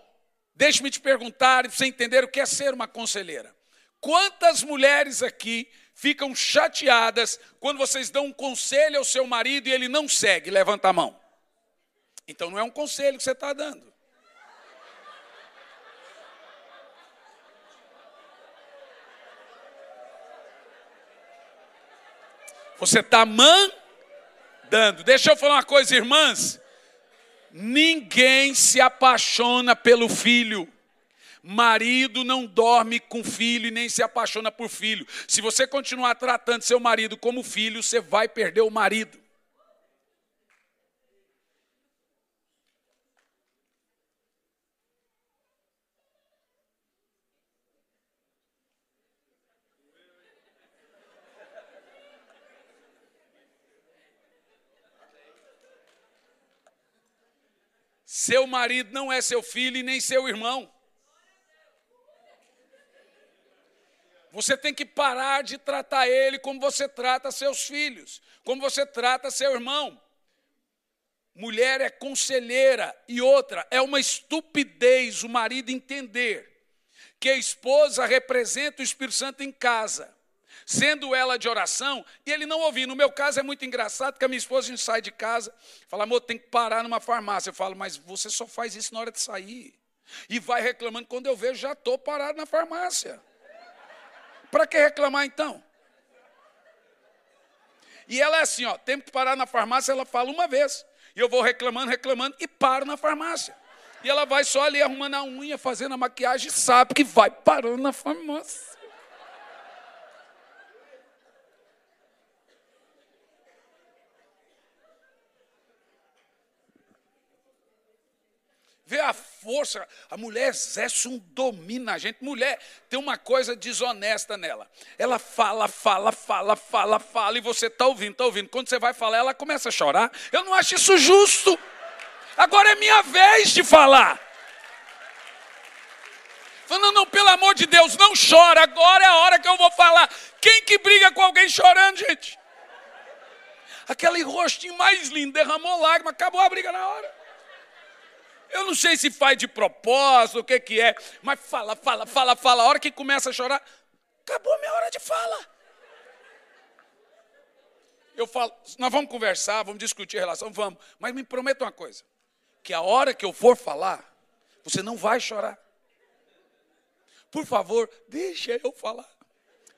deixe-me te perguntar, para você entender o que é ser uma conselheira. Quantas mulheres aqui ficam chateadas quando vocês dão um conselho ao seu marido e ele não segue? Levanta a mão. Então não é um conselho que você está dando. Você está mandando. Deixa eu falar uma coisa, irmãs. Ninguém se apaixona pelo filho. Marido não dorme com filho e nem se apaixona por filho. Se você continuar tratando seu marido como filho, você vai perder o marido. Seu marido não é seu filho e nem seu irmão. Você tem que parar de tratar ele como você trata seus filhos, como você trata seu irmão. Mulher é conselheira e outra, é uma estupidez o marido entender que a esposa representa o Espírito Santo em casa sendo ela de oração, e ele não ouvir. No meu caso é muito engraçado, que a minha esposa, a gente sai de casa, fala, amor, tem que parar numa farmácia. Eu falo, mas você só faz isso na hora de sair. E vai reclamando, quando eu vejo, já estou parado na farmácia. Para que reclamar então? E ela é assim, ó, tem que parar na farmácia, ela fala uma vez. E eu vou reclamando, reclamando, e paro na farmácia. E ela vai só ali arrumando a unha, fazendo a maquiagem, sabe que vai parando na farmácia. Vê a força. A mulher exerce um domínio na gente. Mulher tem uma coisa desonesta nela. Ela fala, fala, fala, fala, fala, e você está ouvindo, está ouvindo. Quando você vai falar, ela começa a chorar. Eu não acho isso justo. Agora é minha vez de falar. Falando, não, pelo amor de Deus, não chora. Agora é a hora que eu vou falar. Quem que briga com alguém chorando, gente? Aquele rostinho mais lindo derramou lágrima, acabou a briga na hora. Eu não sei se faz de propósito, o que, que é, mas fala, fala, fala, fala. A hora que começa a chorar, acabou a minha hora de fala. Eu falo, nós vamos conversar, vamos discutir a relação, vamos. Mas me prometa uma coisa: que a hora que eu for falar, você não vai chorar. Por favor, deixa eu falar.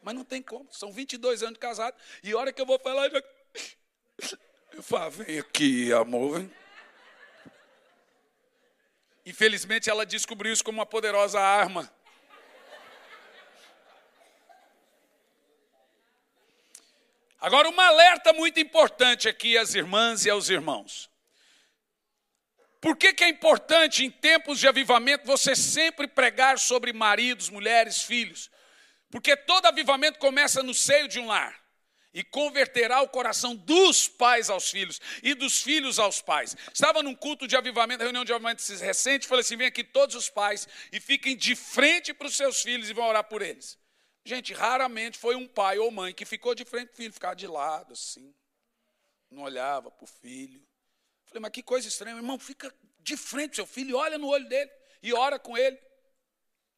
Mas não tem como, são 22 anos de casado, e a hora que eu vou falar, eu, já... <laughs> eu falo, vem aqui, amor, vem. Infelizmente, ela descobriu isso como uma poderosa arma. Agora, um alerta muito importante aqui às irmãs e aos irmãos. Por que, que é importante, em tempos de avivamento, você sempre pregar sobre maridos, mulheres, filhos? Porque todo avivamento começa no seio de um lar e converterá o coração dos pais aos filhos e dos filhos aos pais. Estava num culto de avivamento, reunião de avivamento recente, falei assim: vem aqui todos os pais e fiquem de frente para os seus filhos e vão orar por eles. Gente, raramente foi um pai ou mãe que ficou de frente para o filho, ficava de lado assim, não olhava para o filho. Falei, mas que coisa estranha, irmão, fica de frente para o seu filho, olha no olho dele e ora com ele.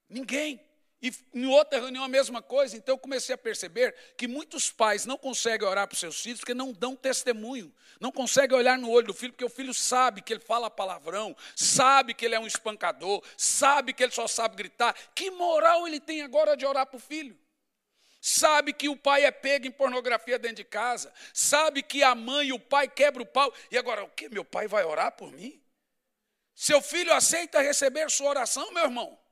Ninguém. E em outra reunião a mesma coisa. Então eu comecei a perceber que muitos pais não conseguem orar para os seus filhos porque não dão testemunho. Não conseguem olhar no olho do filho porque o filho sabe que ele fala palavrão, sabe que ele é um espancador, sabe que ele só sabe gritar. Que moral ele tem agora de orar para o filho? Sabe que o pai é pego em pornografia dentro de casa, sabe que a mãe e o pai quebram o pau. E agora, o que? Meu pai vai orar por mim? Seu filho aceita receber sua oração, meu irmão?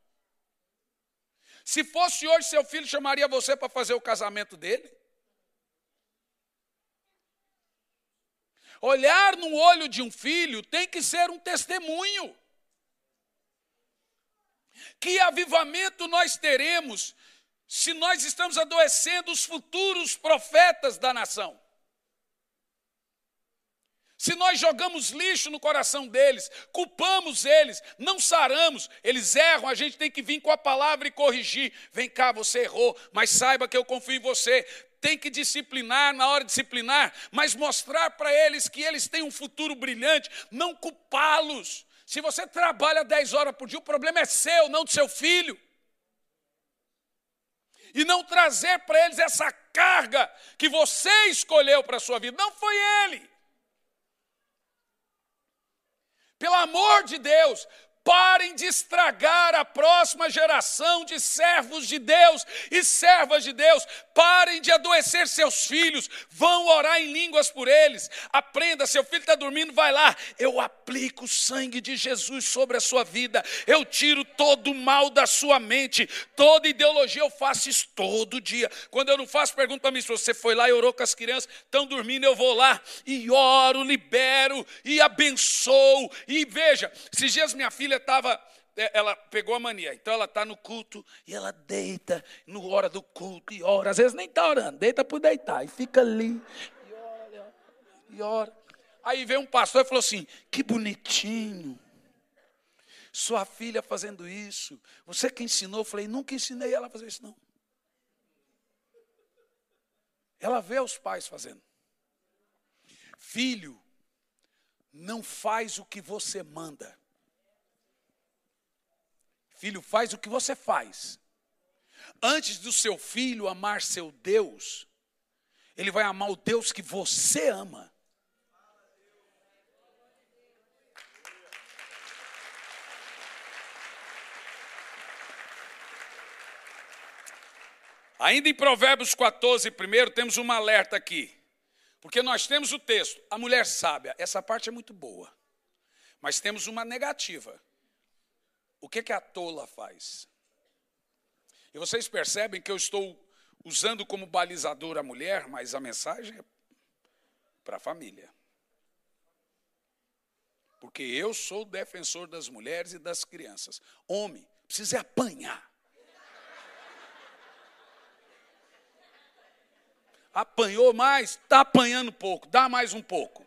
Se fosse hoje, seu filho chamaria você para fazer o casamento dele? Olhar no olho de um filho tem que ser um testemunho. Que avivamento nós teremos se nós estamos adoecendo os futuros profetas da nação? Se nós jogamos lixo no coração deles, culpamos eles, não saramos, eles erram, a gente tem que vir com a palavra e corrigir. Vem cá, você errou, mas saiba que eu confio em você. Tem que disciplinar na hora de disciplinar, mas mostrar para eles que eles têm um futuro brilhante, não culpá-los. Se você trabalha 10 horas por dia, o problema é seu, não do seu filho. E não trazer para eles essa carga que você escolheu para a sua vida, não foi ele. Pelo amor de Deus, Parem de estragar a próxima geração de servos de Deus e servas de Deus. Parem de adoecer seus filhos. Vão orar em línguas por eles. Aprenda, seu filho está dormindo, vai lá. Eu aplico o sangue de Jesus sobre a sua vida. Eu tiro todo o mal da sua mente. Toda ideologia, eu faço isso todo dia. Quando eu não faço, pergunta para mim se você foi lá e orou com as crianças, estão dormindo, eu vou lá e oro, libero e abençoo. E veja, esses dias minha filha estava é, ela pegou a mania, então ela está no culto e ela deita no hora do culto e ora. Às vezes nem está orando, deita por deitar e fica ali e ora, e ora. Aí veio um pastor e falou assim: que bonitinho, sua filha fazendo isso. Você que ensinou? Eu falei: nunca ensinei ela a fazer isso, não. Ela vê os pais fazendo. Filho, não faz o que você manda. Filho, faz o que você faz. Antes do seu filho amar seu Deus, ele vai amar o Deus que você ama. Ainda em Provérbios 14, primeiro, temos uma alerta aqui. Porque nós temos o texto, a mulher sábia, essa parte é muito boa. Mas temos uma negativa. O que, que a tola faz? E vocês percebem que eu estou usando como balizador a mulher, mas a mensagem é para a família. Porque eu sou defensor das mulheres e das crianças. Homem, precisa apanhar. Apanhou mais, está apanhando pouco, dá mais um pouco.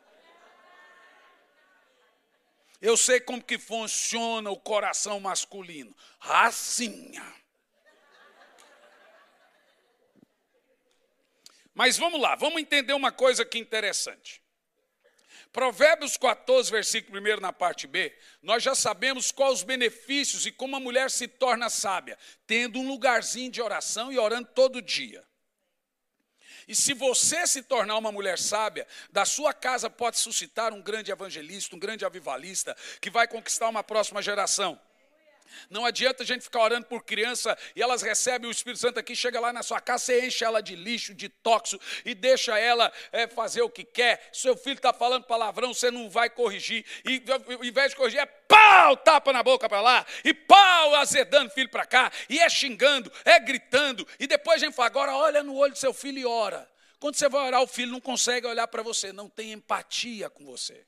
Eu sei como que funciona o coração masculino. Racinha. Mas vamos lá, vamos entender uma coisa aqui interessante. Provérbios 14, versículo 1 na parte B, nós já sabemos quais os benefícios e como a mulher se torna sábia, tendo um lugarzinho de oração e orando todo dia. E se você se tornar uma mulher sábia, da sua casa pode suscitar um grande evangelista, um grande avivalista, que vai conquistar uma próxima geração. Não adianta a gente ficar orando por criança e elas recebem o Espírito Santo aqui, chega lá na sua casa, você enche ela de lixo, de tóxico e deixa ela é, fazer o que quer. Seu filho está falando palavrão, você não vai corrigir. E ao invés de corrigir, é pau, tapa na boca para lá, e pau, azedando filho para cá, e é xingando, é gritando. E depois a gente fala, agora olha no olho do seu filho e ora. Quando você vai orar, o filho não consegue olhar para você, não tem empatia com você.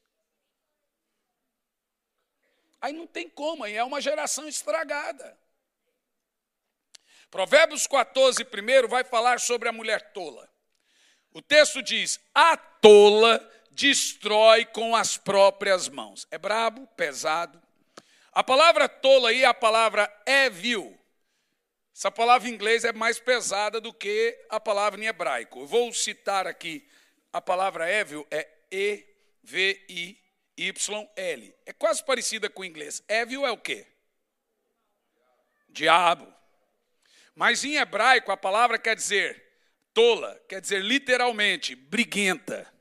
Aí não tem como, aí é uma geração estragada. Provérbios 14, primeiro, vai falar sobre a mulher tola. O texto diz: A tola destrói com as próprias mãos. É brabo, pesado. A palavra tola aí é a palavra evil. Essa palavra em inglês é mais pesada do que a palavra em hebraico. Eu vou citar aqui a palavra evil, é E-V-I YL. É quase parecida com o inglês. Evil é o quê? Diabo. Mas em hebraico a palavra quer dizer tola, quer dizer literalmente briguenta.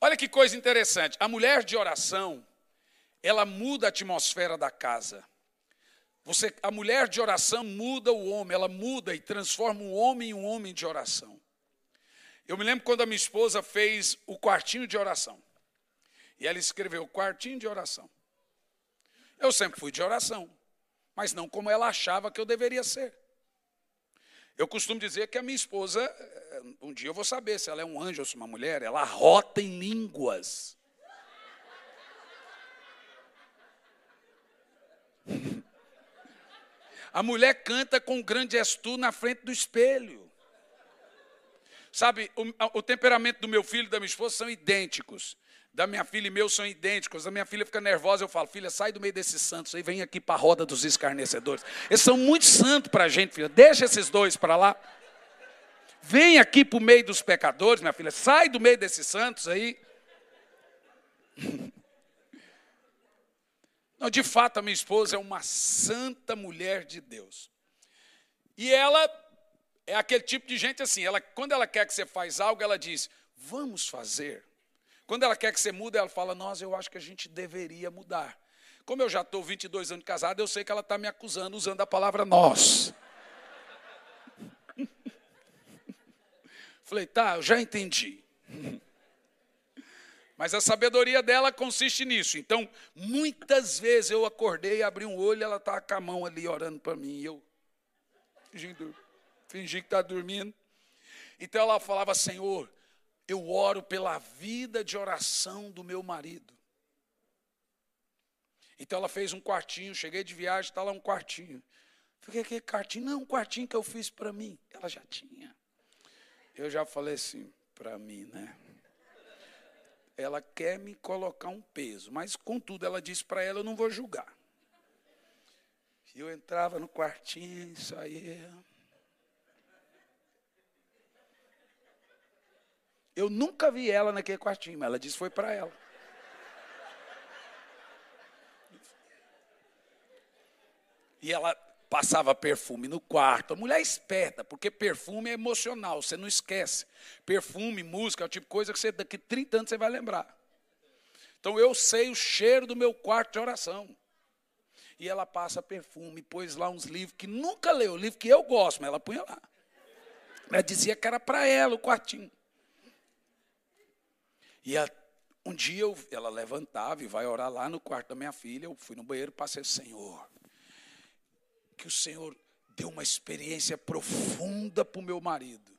Olha que coisa interessante. A mulher de oração, ela muda a atmosfera da casa. Você, a mulher de oração muda o homem, ela muda e transforma um homem em um homem de oração. Eu me lembro quando a minha esposa fez o quartinho de oração. E ela escreveu quartinho de oração. Eu sempre fui de oração, mas não como ela achava que eu deveria ser. Eu costumo dizer que a minha esposa, eh, um dia eu vou saber se ela é um anjo ou se é uma mulher, ela rota em línguas. <laughs> A mulher canta com grande estu na frente do espelho. Sabe, o, o temperamento do meu filho e da minha esposa são idênticos. Da minha filha e meu são idênticos. A minha filha fica nervosa, eu falo, filha, sai do meio desses santos aí, vem aqui para a roda dos escarnecedores. Eles são muito santos para a gente, filha. Deixa esses dois para lá. Vem aqui para o meio dos pecadores, minha filha. Sai do meio desses santos aí. <laughs> Não, de fato, a minha esposa é uma santa mulher de Deus. E ela é aquele tipo de gente assim, ela, quando ela quer que você faça algo, ela diz, vamos fazer. Quando ela quer que você mude, ela fala: Nossa, eu acho que a gente deveria mudar. Como eu já estou 22 anos casado, eu sei que ela está me acusando usando a palavra nós. <laughs> Falei, tá, eu já entendi. Mas a sabedoria dela consiste nisso. Então, muitas vezes eu acordei, abri um olho, ela estava com a mão ali orando para mim. E eu fingindo, fingi que estava dormindo. Então ela falava, Senhor, eu oro pela vida de oração do meu marido. Então ela fez um quartinho, cheguei de viagem, está lá um quartinho. Falei, que quartinho? Não, um quartinho que eu fiz para mim. Ela já tinha. Eu já falei assim, para mim, né? Ela quer me colocar um peso, mas contudo ela disse para ela, eu não vou julgar. E eu entrava no quartinho, saía. Eu nunca vi ela naquele quartinho, mas ela disse que foi para ela. E ela passava perfume no quarto. A mulher é esperta, porque perfume é emocional, você não esquece. Perfume, música, é o tipo de coisa que você, daqui 30 anos você vai lembrar. Então eu sei o cheiro do meu quarto de oração. E ela passa perfume, pôs lá uns livros que nunca leu, livro que eu gosto, mas ela punha lá. Ela dizia que era para ela o quartinho. E a, um dia eu, ela levantava e vai orar lá no quarto da minha filha. Eu fui no banheiro passei, Senhor, que o Senhor deu uma experiência profunda para o meu marido.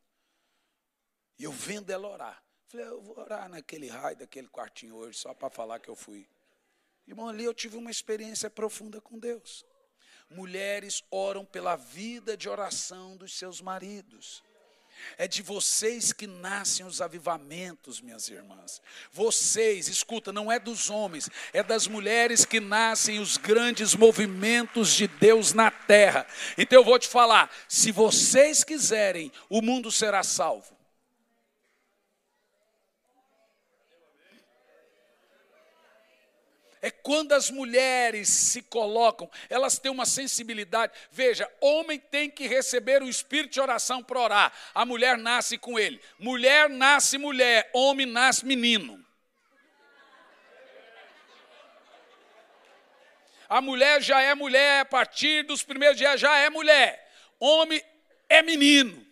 E eu vendo ela orar. Falei, eu vou orar naquele raio daquele quartinho hoje, só para falar que eu fui. Irmão, ali eu tive uma experiência profunda com Deus. Mulheres oram pela vida de oração dos seus maridos. É de vocês que nascem os avivamentos, minhas irmãs. Vocês, escuta, não é dos homens, é das mulheres que nascem os grandes movimentos de Deus na terra. Então eu vou te falar: se vocês quiserem, o mundo será salvo. É quando as mulheres se colocam, elas têm uma sensibilidade. Veja, homem tem que receber o espírito de oração para orar, a mulher nasce com ele. Mulher nasce mulher, homem nasce menino. A mulher já é mulher a partir dos primeiros dias, já é mulher. Homem é menino.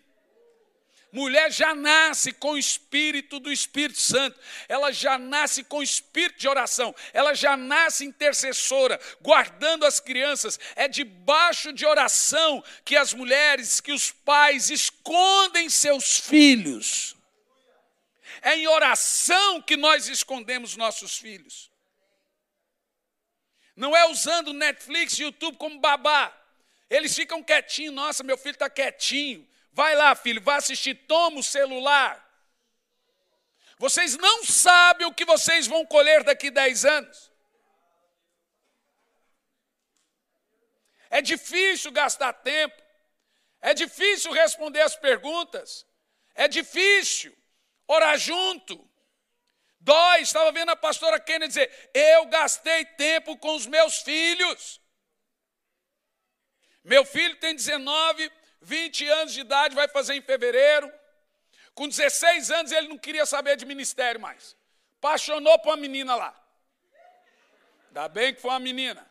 Mulher já nasce com o espírito do Espírito Santo, ela já nasce com o espírito de oração, ela já nasce intercessora, guardando as crianças. É debaixo de oração que as mulheres, que os pais escondem seus filhos. É em oração que nós escondemos nossos filhos. Não é usando Netflix YouTube como babá. Eles ficam quietinhos, nossa, meu filho está quietinho. Vai lá, filho, vai assistir, toma o celular. Vocês não sabem o que vocês vão colher daqui 10 anos. É difícil gastar tempo. É difícil responder as perguntas. É difícil orar junto. Dói, estava vendo a pastora Kennedy dizer: Eu gastei tempo com os meus filhos. Meu filho tem 19, 20 anos de idade, vai fazer em fevereiro. Com 16 anos ele não queria saber de ministério mais. Apaixonou por uma menina lá. Ainda bem que foi uma menina.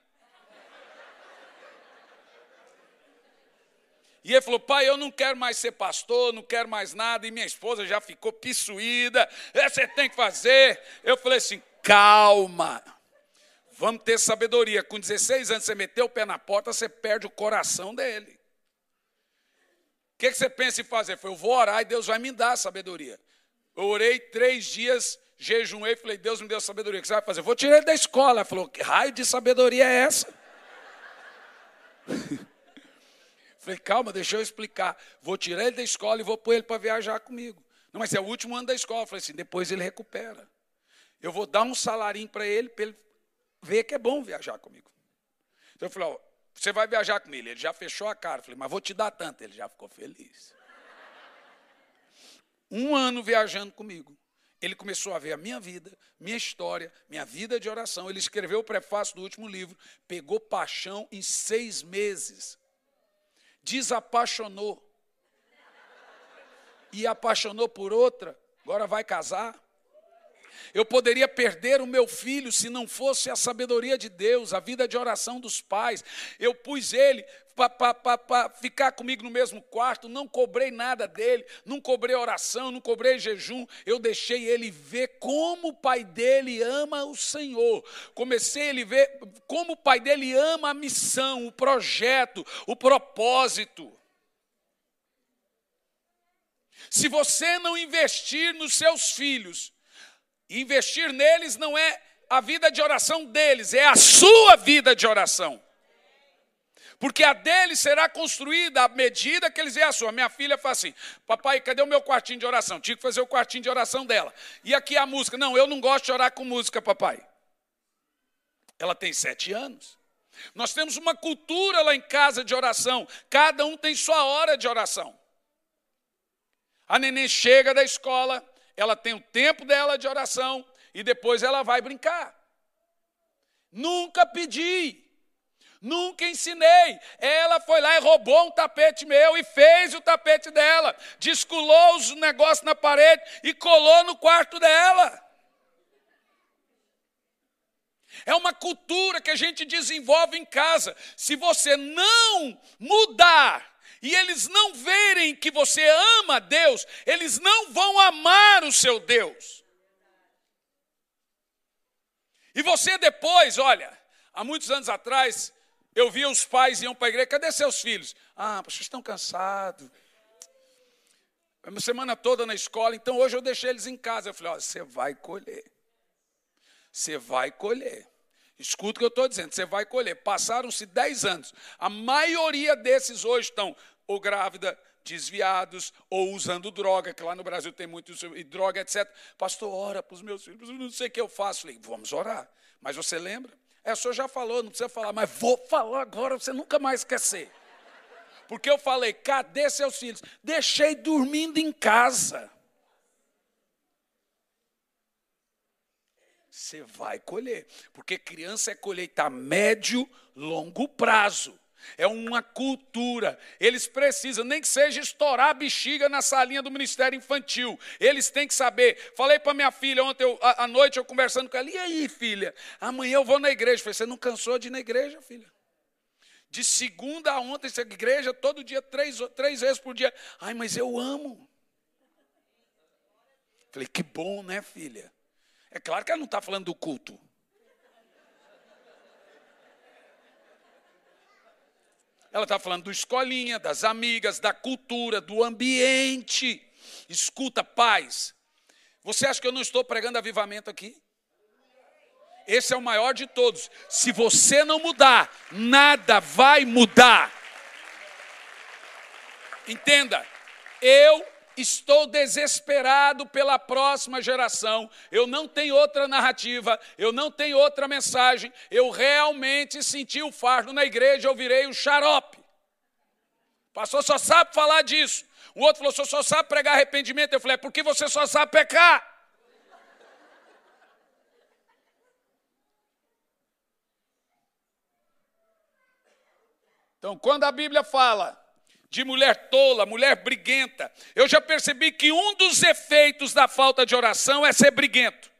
E ele falou: pai, eu não quero mais ser pastor, não quero mais nada. E minha esposa já ficou pissuída. É, você tem que fazer. Eu falei assim: calma. Vamos ter sabedoria. Com 16 anos, você meteu o pé na porta, você perde o coração dele que, que você pensa em fazer? Foi, eu vou orar e Deus vai me dar sabedoria. Eu orei três dias, jejuei, falei, Deus me deu sabedoria. O que você vai fazer? vou tirar ele da escola. Ele falou, que raio de sabedoria é essa? <laughs> falei, calma, deixa eu explicar. Vou tirar ele da escola e vou pôr ele para viajar comigo. Não, mas é o último ano da escola. Eu falei assim, depois ele recupera. Eu vou dar um salarinho para ele, para ele ver que é bom viajar comigo. Então eu falei, ó, você vai viajar com ele. Ele já fechou a cara. falei, mas vou te dar tanto. Ele já ficou feliz. Um ano viajando comigo. Ele começou a ver a minha vida, minha história, minha vida de oração. Ele escreveu o prefácio do último livro, pegou paixão em seis meses. Desapaixonou. E apaixonou por outra, agora vai casar. Eu poderia perder o meu filho se não fosse a sabedoria de Deus, a vida de oração dos pais. Eu pus ele para ficar comigo no mesmo quarto, não cobrei nada dele, não cobrei oração, não cobrei jejum, eu deixei ele ver como o pai dele ama o Senhor. Comecei ele ver como o pai dele ama a missão, o projeto, o propósito. Se você não investir nos seus filhos, investir neles não é a vida de oração deles, é a sua vida de oração. Porque a deles será construída à medida que eles veem a sua. Minha filha fala assim: Papai, cadê o meu quartinho de oração? Tinha que fazer o quartinho de oração dela. E aqui a música? Não, eu não gosto de orar com música, papai. Ela tem sete anos. Nós temos uma cultura lá em casa de oração. Cada um tem sua hora de oração. A neném chega da escola, ela tem o tempo dela de oração e depois ela vai brincar. Nunca pedi, nunca ensinei. Ela foi lá e roubou um tapete meu e fez o tapete dela, descolou os negócios na parede e colou no quarto dela. É uma cultura que a gente desenvolve em casa. Se você não mudar e eles não verem que você ama Deus, eles não vão amar o seu Deus. E você depois, olha, há muitos anos atrás, eu via os pais iam para a igreja, cadê seus filhos? Ah, vocês estão cansados. Uma semana toda na escola, então hoje eu deixei eles em casa. Eu falei, olha, você vai colher. Você vai colher. Escuta o que eu estou dizendo, você vai colher. Passaram-se 10 anos. A maioria desses hoje estão ou grávida, desviados, ou usando droga, que lá no Brasil tem muito e droga, etc. Pastor, ora para os meus filhos, eu não sei o que eu faço. Falei, vamos orar. Mas você lembra? É, o senhor já falou, não precisa falar, mas vou falar agora, você nunca mais esquecer. Porque eu falei, cadê seus filhos? Deixei dormindo em casa. você vai colher. Porque criança é colheita a médio, longo prazo. É uma cultura. Eles precisam, nem que seja estourar a bexiga na salinha do Ministério Infantil. Eles têm que saber. Falei para minha filha ontem, eu, à noite, eu conversando com ela. E aí, filha? Amanhã eu vou na igreja. falei, você não cansou de ir na igreja, filha? De segunda a ontem, essa igreja, todo dia, três, três vezes por dia. Ai, mas eu amo. Falei, que bom, né, filha? É claro que ela não está falando do culto. Ela está falando do escolinha, das amigas, da cultura, do ambiente. Escuta, paz. Você acha que eu não estou pregando avivamento aqui? Esse é o maior de todos. Se você não mudar, nada vai mudar. Entenda, eu Estou desesperado pela próxima geração. Eu não tenho outra narrativa, eu não tenho outra mensagem. Eu realmente senti o fardo na igreja, eu virei o xarope. O pastor só sabe falar disso. O outro falou: só sabe pregar arrependimento. Eu falei: é porque você só sabe pecar. Então, quando a Bíblia fala de mulher tola, mulher briguenta. Eu já percebi que um dos efeitos da falta de oração é ser briguento,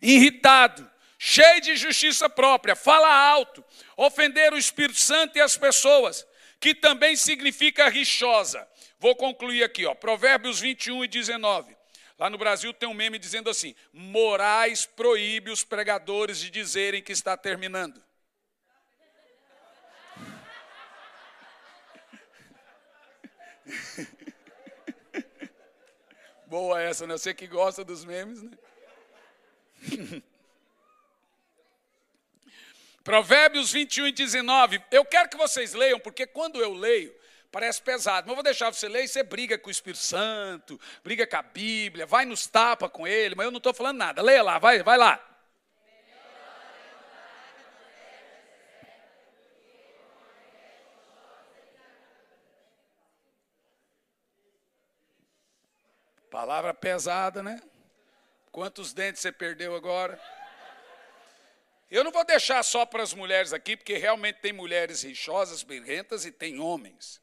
irritado, cheio de justiça própria, fala alto, ofender o Espírito Santo e as pessoas, que também significa rixosa. Vou concluir aqui, ó, Provérbios 21 e 19. Lá no Brasil tem um meme dizendo assim: Moraes proíbe os pregadores de dizerem que está terminando. <laughs> Boa essa, né? Você que gosta dos memes, né? <laughs> Provérbios 21 e 19. Eu quero que vocês leiam, porque quando eu leio, parece pesado. Mas eu vou deixar você ler e você briga com o Espírito Santo, briga com a Bíblia, vai nos tapa com ele, mas eu não estou falando nada. Leia lá, vai, vai lá. Palavra pesada, né? Quantos dentes você perdeu agora? Eu não vou deixar só para as mulheres aqui, porque realmente tem mulheres rixosas, birrentas e tem homens.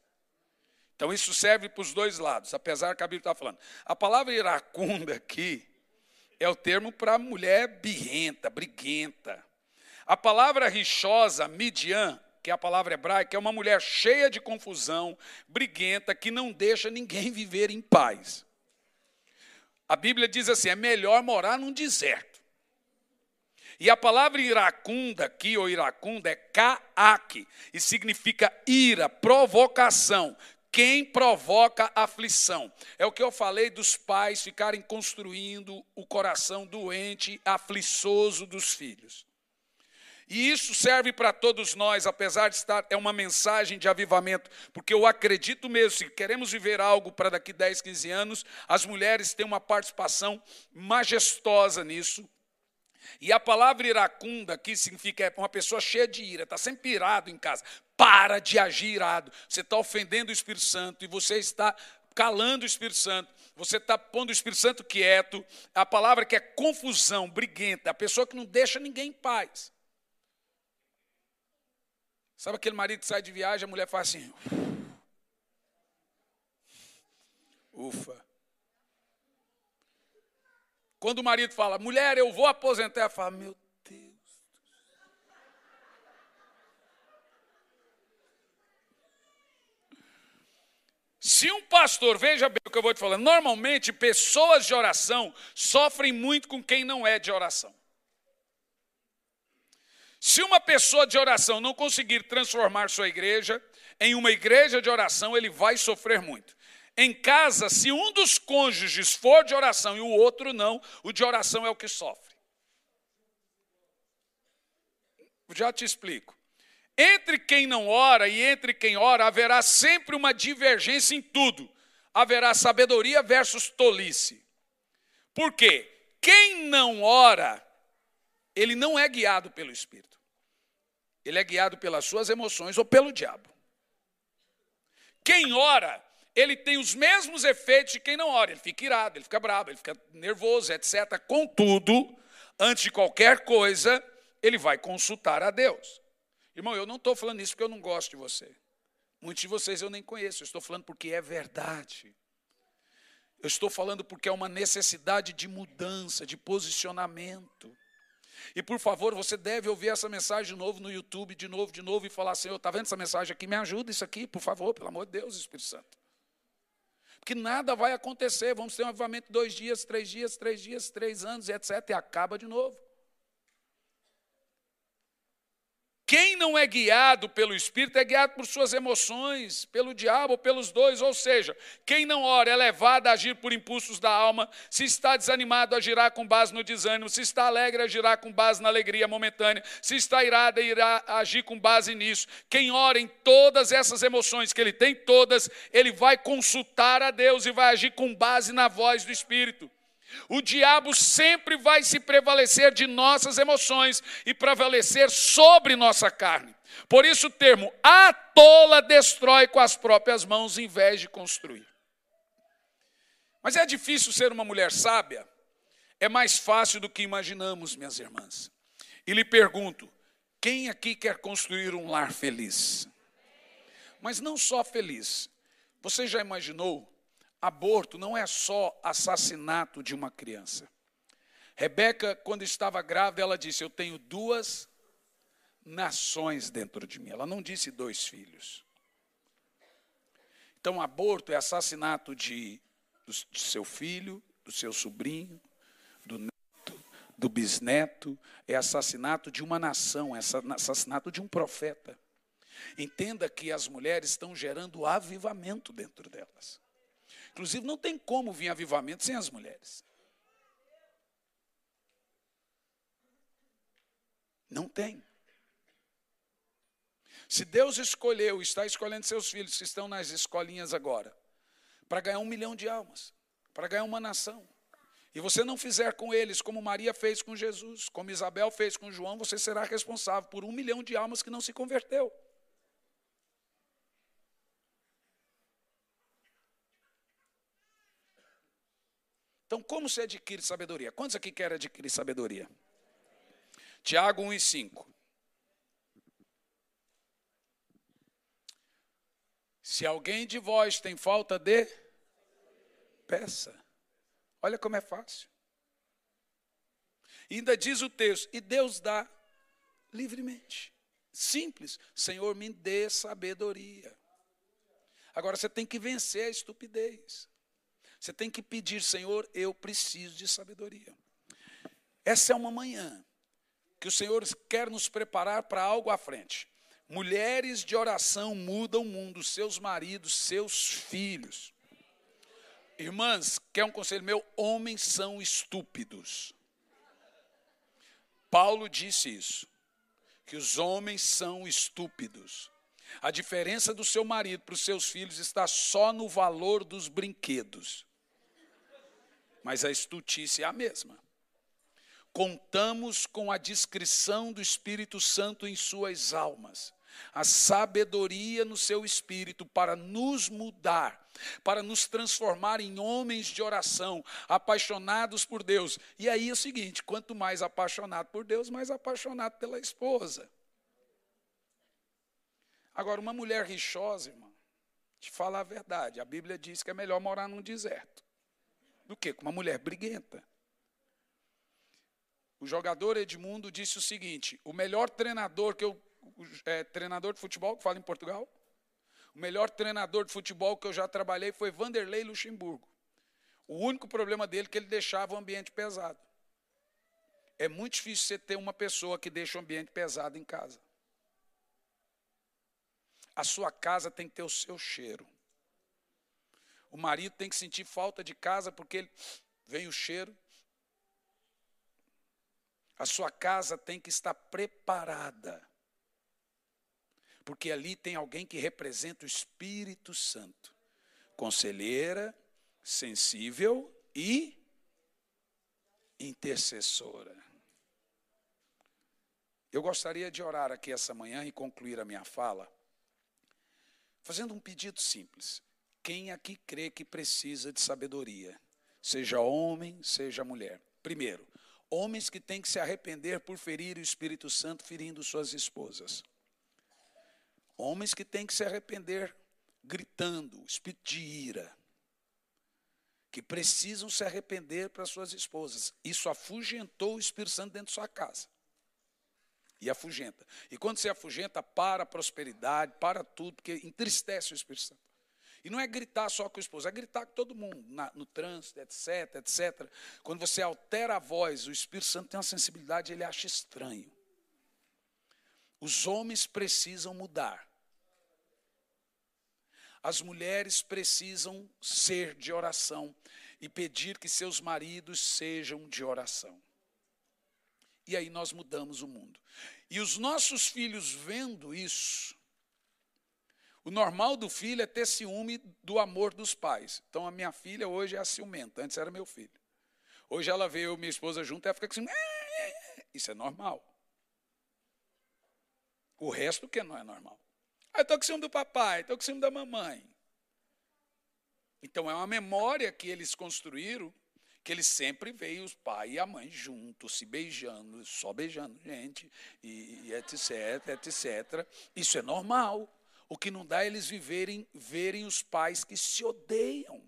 Então isso serve para os dois lados, apesar que a Bíblia está falando. A palavra iracunda aqui é o termo para mulher birrenta, briguenta. A palavra rixosa, midian, que é a palavra hebraica, é uma mulher cheia de confusão, briguenta, que não deixa ninguém viver em paz. A Bíblia diz assim: é melhor morar num deserto. E a palavra iracunda aqui, ou iracunda, é kaak, e significa ira, provocação, quem provoca aflição. É o que eu falei dos pais ficarem construindo o coração doente, afliçoso dos filhos. E isso serve para todos nós, apesar de estar, é uma mensagem de avivamento, porque eu acredito mesmo, se queremos viver algo para daqui 10, 15 anos, as mulheres têm uma participação majestosa nisso. E a palavra iracunda aqui significa uma pessoa cheia de ira, está sempre irado em casa. Para de agir irado. Você está ofendendo o Espírito Santo e você está calando o Espírito Santo. Você está pondo o Espírito Santo quieto. A palavra que é confusão, briguenta, a pessoa que não deixa ninguém em paz. Sabe aquele marido que sai de viagem, a mulher faz assim. Ufa. Quando o marido fala, mulher, eu vou aposentar, ela fala, meu Deus. Se um pastor, veja bem o que eu vou te falar, normalmente pessoas de oração sofrem muito com quem não é de oração. Se uma pessoa de oração não conseguir transformar sua igreja em uma igreja de oração, ele vai sofrer muito. Em casa, se um dos cônjuges for de oração e o outro não, o de oração é o que sofre. Já te explico. Entre quem não ora e entre quem ora haverá sempre uma divergência em tudo. Haverá sabedoria versus tolice. Por quê? Quem não ora, ele não é guiado pelo Espírito. Ele é guiado pelas suas emoções ou pelo diabo. Quem ora, ele tem os mesmos efeitos de quem não ora. Ele fica irado, ele fica bravo, ele fica nervoso, etc. Contudo, antes de qualquer coisa, ele vai consultar a Deus. Irmão, eu não estou falando isso porque eu não gosto de você. Muitos de vocês eu nem conheço, eu estou falando porque é verdade. Eu estou falando porque é uma necessidade de mudança, de posicionamento. E por favor, você deve ouvir essa mensagem de novo no YouTube, de novo, de novo, e falar: Senhor, está vendo essa mensagem aqui? Me ajuda isso aqui, por favor, pelo amor de Deus, Espírito Santo. Porque nada vai acontecer, vamos ter um avivamento dois dias, três dias, três dias, três anos, etc. E acaba de novo. Quem não é guiado pelo Espírito é guiado por suas emoções, pelo diabo, pelos dois. Ou seja, quem não ora é levado a agir por impulsos da alma. Se está desanimado, agirá com base no desânimo. Se está alegre, agirá com base na alegria momentânea. Se está irado, irá agir com base nisso. Quem ora em todas essas emoções que ele tem, todas, ele vai consultar a Deus e vai agir com base na voz do Espírito. O diabo sempre vai se prevalecer de nossas emoções e prevalecer sobre nossa carne. Por isso o termo a tola destrói com as próprias mãos em vez de construir. Mas é difícil ser uma mulher sábia? É mais fácil do que imaginamos, minhas irmãs. E lhe pergunto: quem aqui quer construir um lar feliz? Mas não só feliz. Você já imaginou aborto não é só assassinato de uma criança. Rebeca, quando estava grávida, ela disse: Eu tenho duas nações dentro de mim. Ela não disse dois filhos. Então, aborto é assassinato de, de seu filho, do seu sobrinho, do neto, do bisneto, é assassinato de uma nação, é assassinato de um profeta. Entenda que as mulheres estão gerando avivamento dentro delas. Inclusive, não tem como vir avivamento sem as mulheres. Não tem. Se Deus escolheu, está escolhendo seus filhos que estão nas escolinhas agora, para ganhar um milhão de almas, para ganhar uma nação, e você não fizer com eles como Maria fez com Jesus, como Isabel fez com João, você será responsável por um milhão de almas que não se converteu. Então, como se adquire sabedoria? Quantos aqui querem adquirir sabedoria? Tiago 1 e 5. Se alguém de vós tem falta de, peça. Olha como é fácil. Ainda diz o texto, e Deus dá livremente. Simples. Senhor, me dê sabedoria. Agora você tem que vencer a estupidez. Você tem que pedir, Senhor, eu preciso de sabedoria. Essa é uma manhã que o Senhor quer nos preparar para algo à frente. Mulheres de oração mudam o mundo, seus maridos, seus filhos. Irmãs, quer um conselho meu? Homens são estúpidos. Paulo disse isso, que os homens são estúpidos. A diferença do seu marido para os seus filhos está só no valor dos brinquedos. Mas a estutice é a mesma. Contamos com a discrição do Espírito Santo em suas almas, a sabedoria no seu espírito para nos mudar, para nos transformar em homens de oração, apaixonados por Deus. E aí é o seguinte: quanto mais apaixonado por Deus, mais apaixonado pela esposa. Agora, uma mulher rixosa, irmão, te falar a verdade, a Bíblia diz que é melhor morar num deserto do que com uma mulher briguenta. O jogador Edmundo disse o seguinte: o melhor treinador que eu. É, treinador de futebol que fala em Portugal? O melhor treinador de futebol que eu já trabalhei foi Vanderlei Luxemburgo. O único problema dele é que ele deixava o ambiente pesado. É muito difícil você ter uma pessoa que deixa o ambiente pesado em casa. A sua casa tem que ter o seu cheiro. O marido tem que sentir falta de casa porque ele, vem o cheiro a sua casa tem que estar preparada. Porque ali tem alguém que representa o Espírito Santo. Conselheira, sensível e intercessora. Eu gostaria de orar aqui essa manhã e concluir a minha fala fazendo um pedido simples. Quem aqui crê que precisa de sabedoria, seja homem, seja mulher? Primeiro, Homens que têm que se arrepender por ferir o Espírito Santo ferindo suas esposas. Homens que têm que se arrepender gritando, espírito de ira. Que precisam se arrepender para suas esposas. Isso afugentou o Espírito Santo dentro de sua casa. E afugenta. E quando você afugenta, para a prosperidade, para tudo, porque entristece o Espírito Santo. E não é gritar só com o esposo, é gritar com todo mundo, na, no trânsito, etc, etc. Quando você altera a voz, o Espírito Santo tem uma sensibilidade, ele acha estranho. Os homens precisam mudar. As mulheres precisam ser de oração e pedir que seus maridos sejam de oração. E aí nós mudamos o mundo. E os nossos filhos vendo isso, o normal do filho é ter ciúme do amor dos pais. Então a minha filha hoje é a ciumenta, antes era meu filho. Hoje ela vê eu e minha esposa junto, ela fica assim, isso é normal. O resto que não é normal. Ah, estou com ciúme do papai, estou com ciúme da mamãe. Então é uma memória que eles construíram, que eles sempre veem os pai e a mãe juntos, se beijando, só beijando gente, e, e etc, etc. Isso é normal. O que não dá é eles viverem, verem os pais que se odeiam.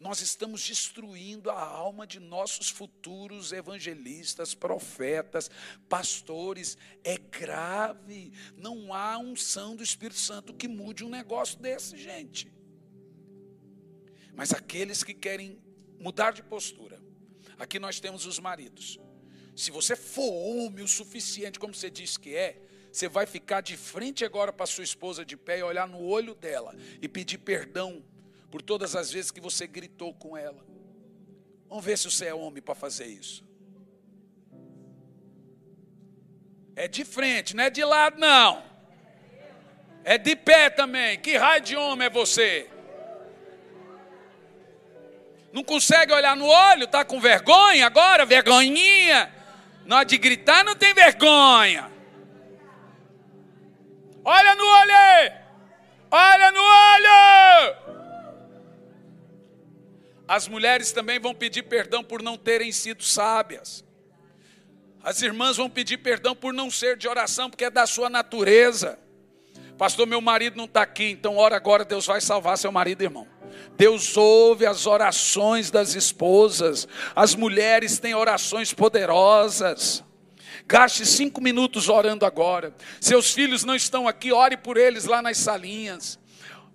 Nós estamos destruindo a alma de nossos futuros evangelistas, profetas, pastores. É grave. Não há unção do Espírito Santo que mude um negócio desse, gente. Mas aqueles que querem mudar de postura, aqui nós temos os maridos. Se você for homem o suficiente, como você diz que é, você vai ficar de frente agora para sua esposa de pé e olhar no olho dela e pedir perdão por todas as vezes que você gritou com ela. Vamos ver se você é homem para fazer isso. É de frente, não é de lado, não. É de pé também. Que raio de homem é você? Não consegue olhar no olho? Está com vergonha agora? Vergonhinha? Hora de gritar, não tem vergonha. Olha no olho! Olha no olho! As mulheres também vão pedir perdão por não terem sido sábias. As irmãs vão pedir perdão por não ser de oração, porque é da sua natureza. Pastor, meu marido não está aqui, então ora agora, Deus vai salvar seu marido, irmão. Deus ouve as orações das esposas, as mulheres têm orações poderosas. Gaste cinco minutos orando agora. Seus filhos não estão aqui, ore por eles lá nas salinhas.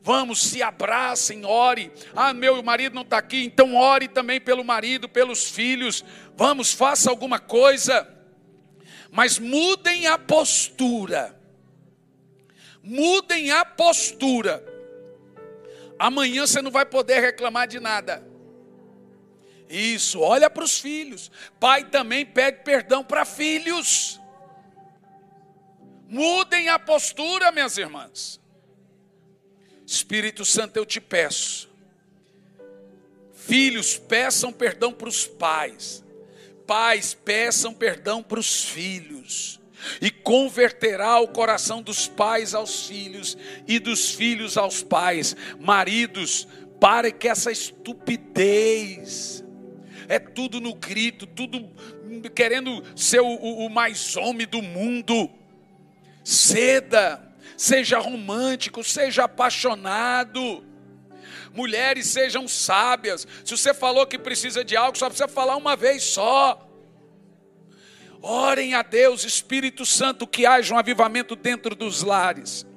Vamos, se abracem, ore. Ah, meu marido não está aqui, então ore também pelo marido, pelos filhos. Vamos, faça alguma coisa. Mas mudem a postura. Mudem a postura. Amanhã você não vai poder reclamar de nada. Isso, olha para os filhos. Pai também pede perdão para filhos. Mudem a postura, minhas irmãs. Espírito Santo, eu te peço. Filhos, peçam perdão para os pais. Pais, peçam perdão para os filhos. E converterá o coração dos pais aos filhos e dos filhos aos pais. Maridos, pare que essa estupidez é tudo no grito, tudo querendo ser o, o mais homem do mundo. Ceda, seja romântico, seja apaixonado. Mulheres sejam sábias. Se você falou que precisa de algo, só precisa falar uma vez só. Orem a Deus, Espírito Santo, que haja um avivamento dentro dos lares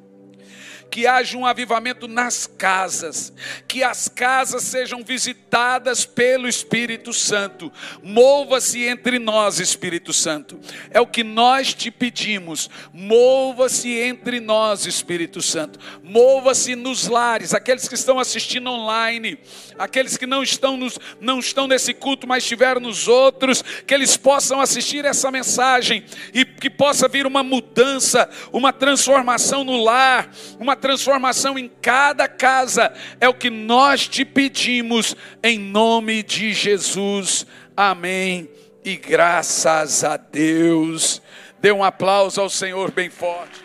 que haja um avivamento nas casas, que as casas sejam visitadas pelo Espírito Santo. Mova-se entre nós, Espírito Santo. É o que nós te pedimos. Mova-se entre nós, Espírito Santo. Mova-se nos lares, aqueles que estão assistindo online, aqueles que não estão nos, não estão nesse culto, mas estiveram nos outros, que eles possam assistir essa mensagem e que possa vir uma mudança, uma transformação no lar, uma transformação em cada casa, é o que nós te pedimos, em nome de Jesus. Amém. E graças a Deus. Dê um aplauso ao Senhor bem forte.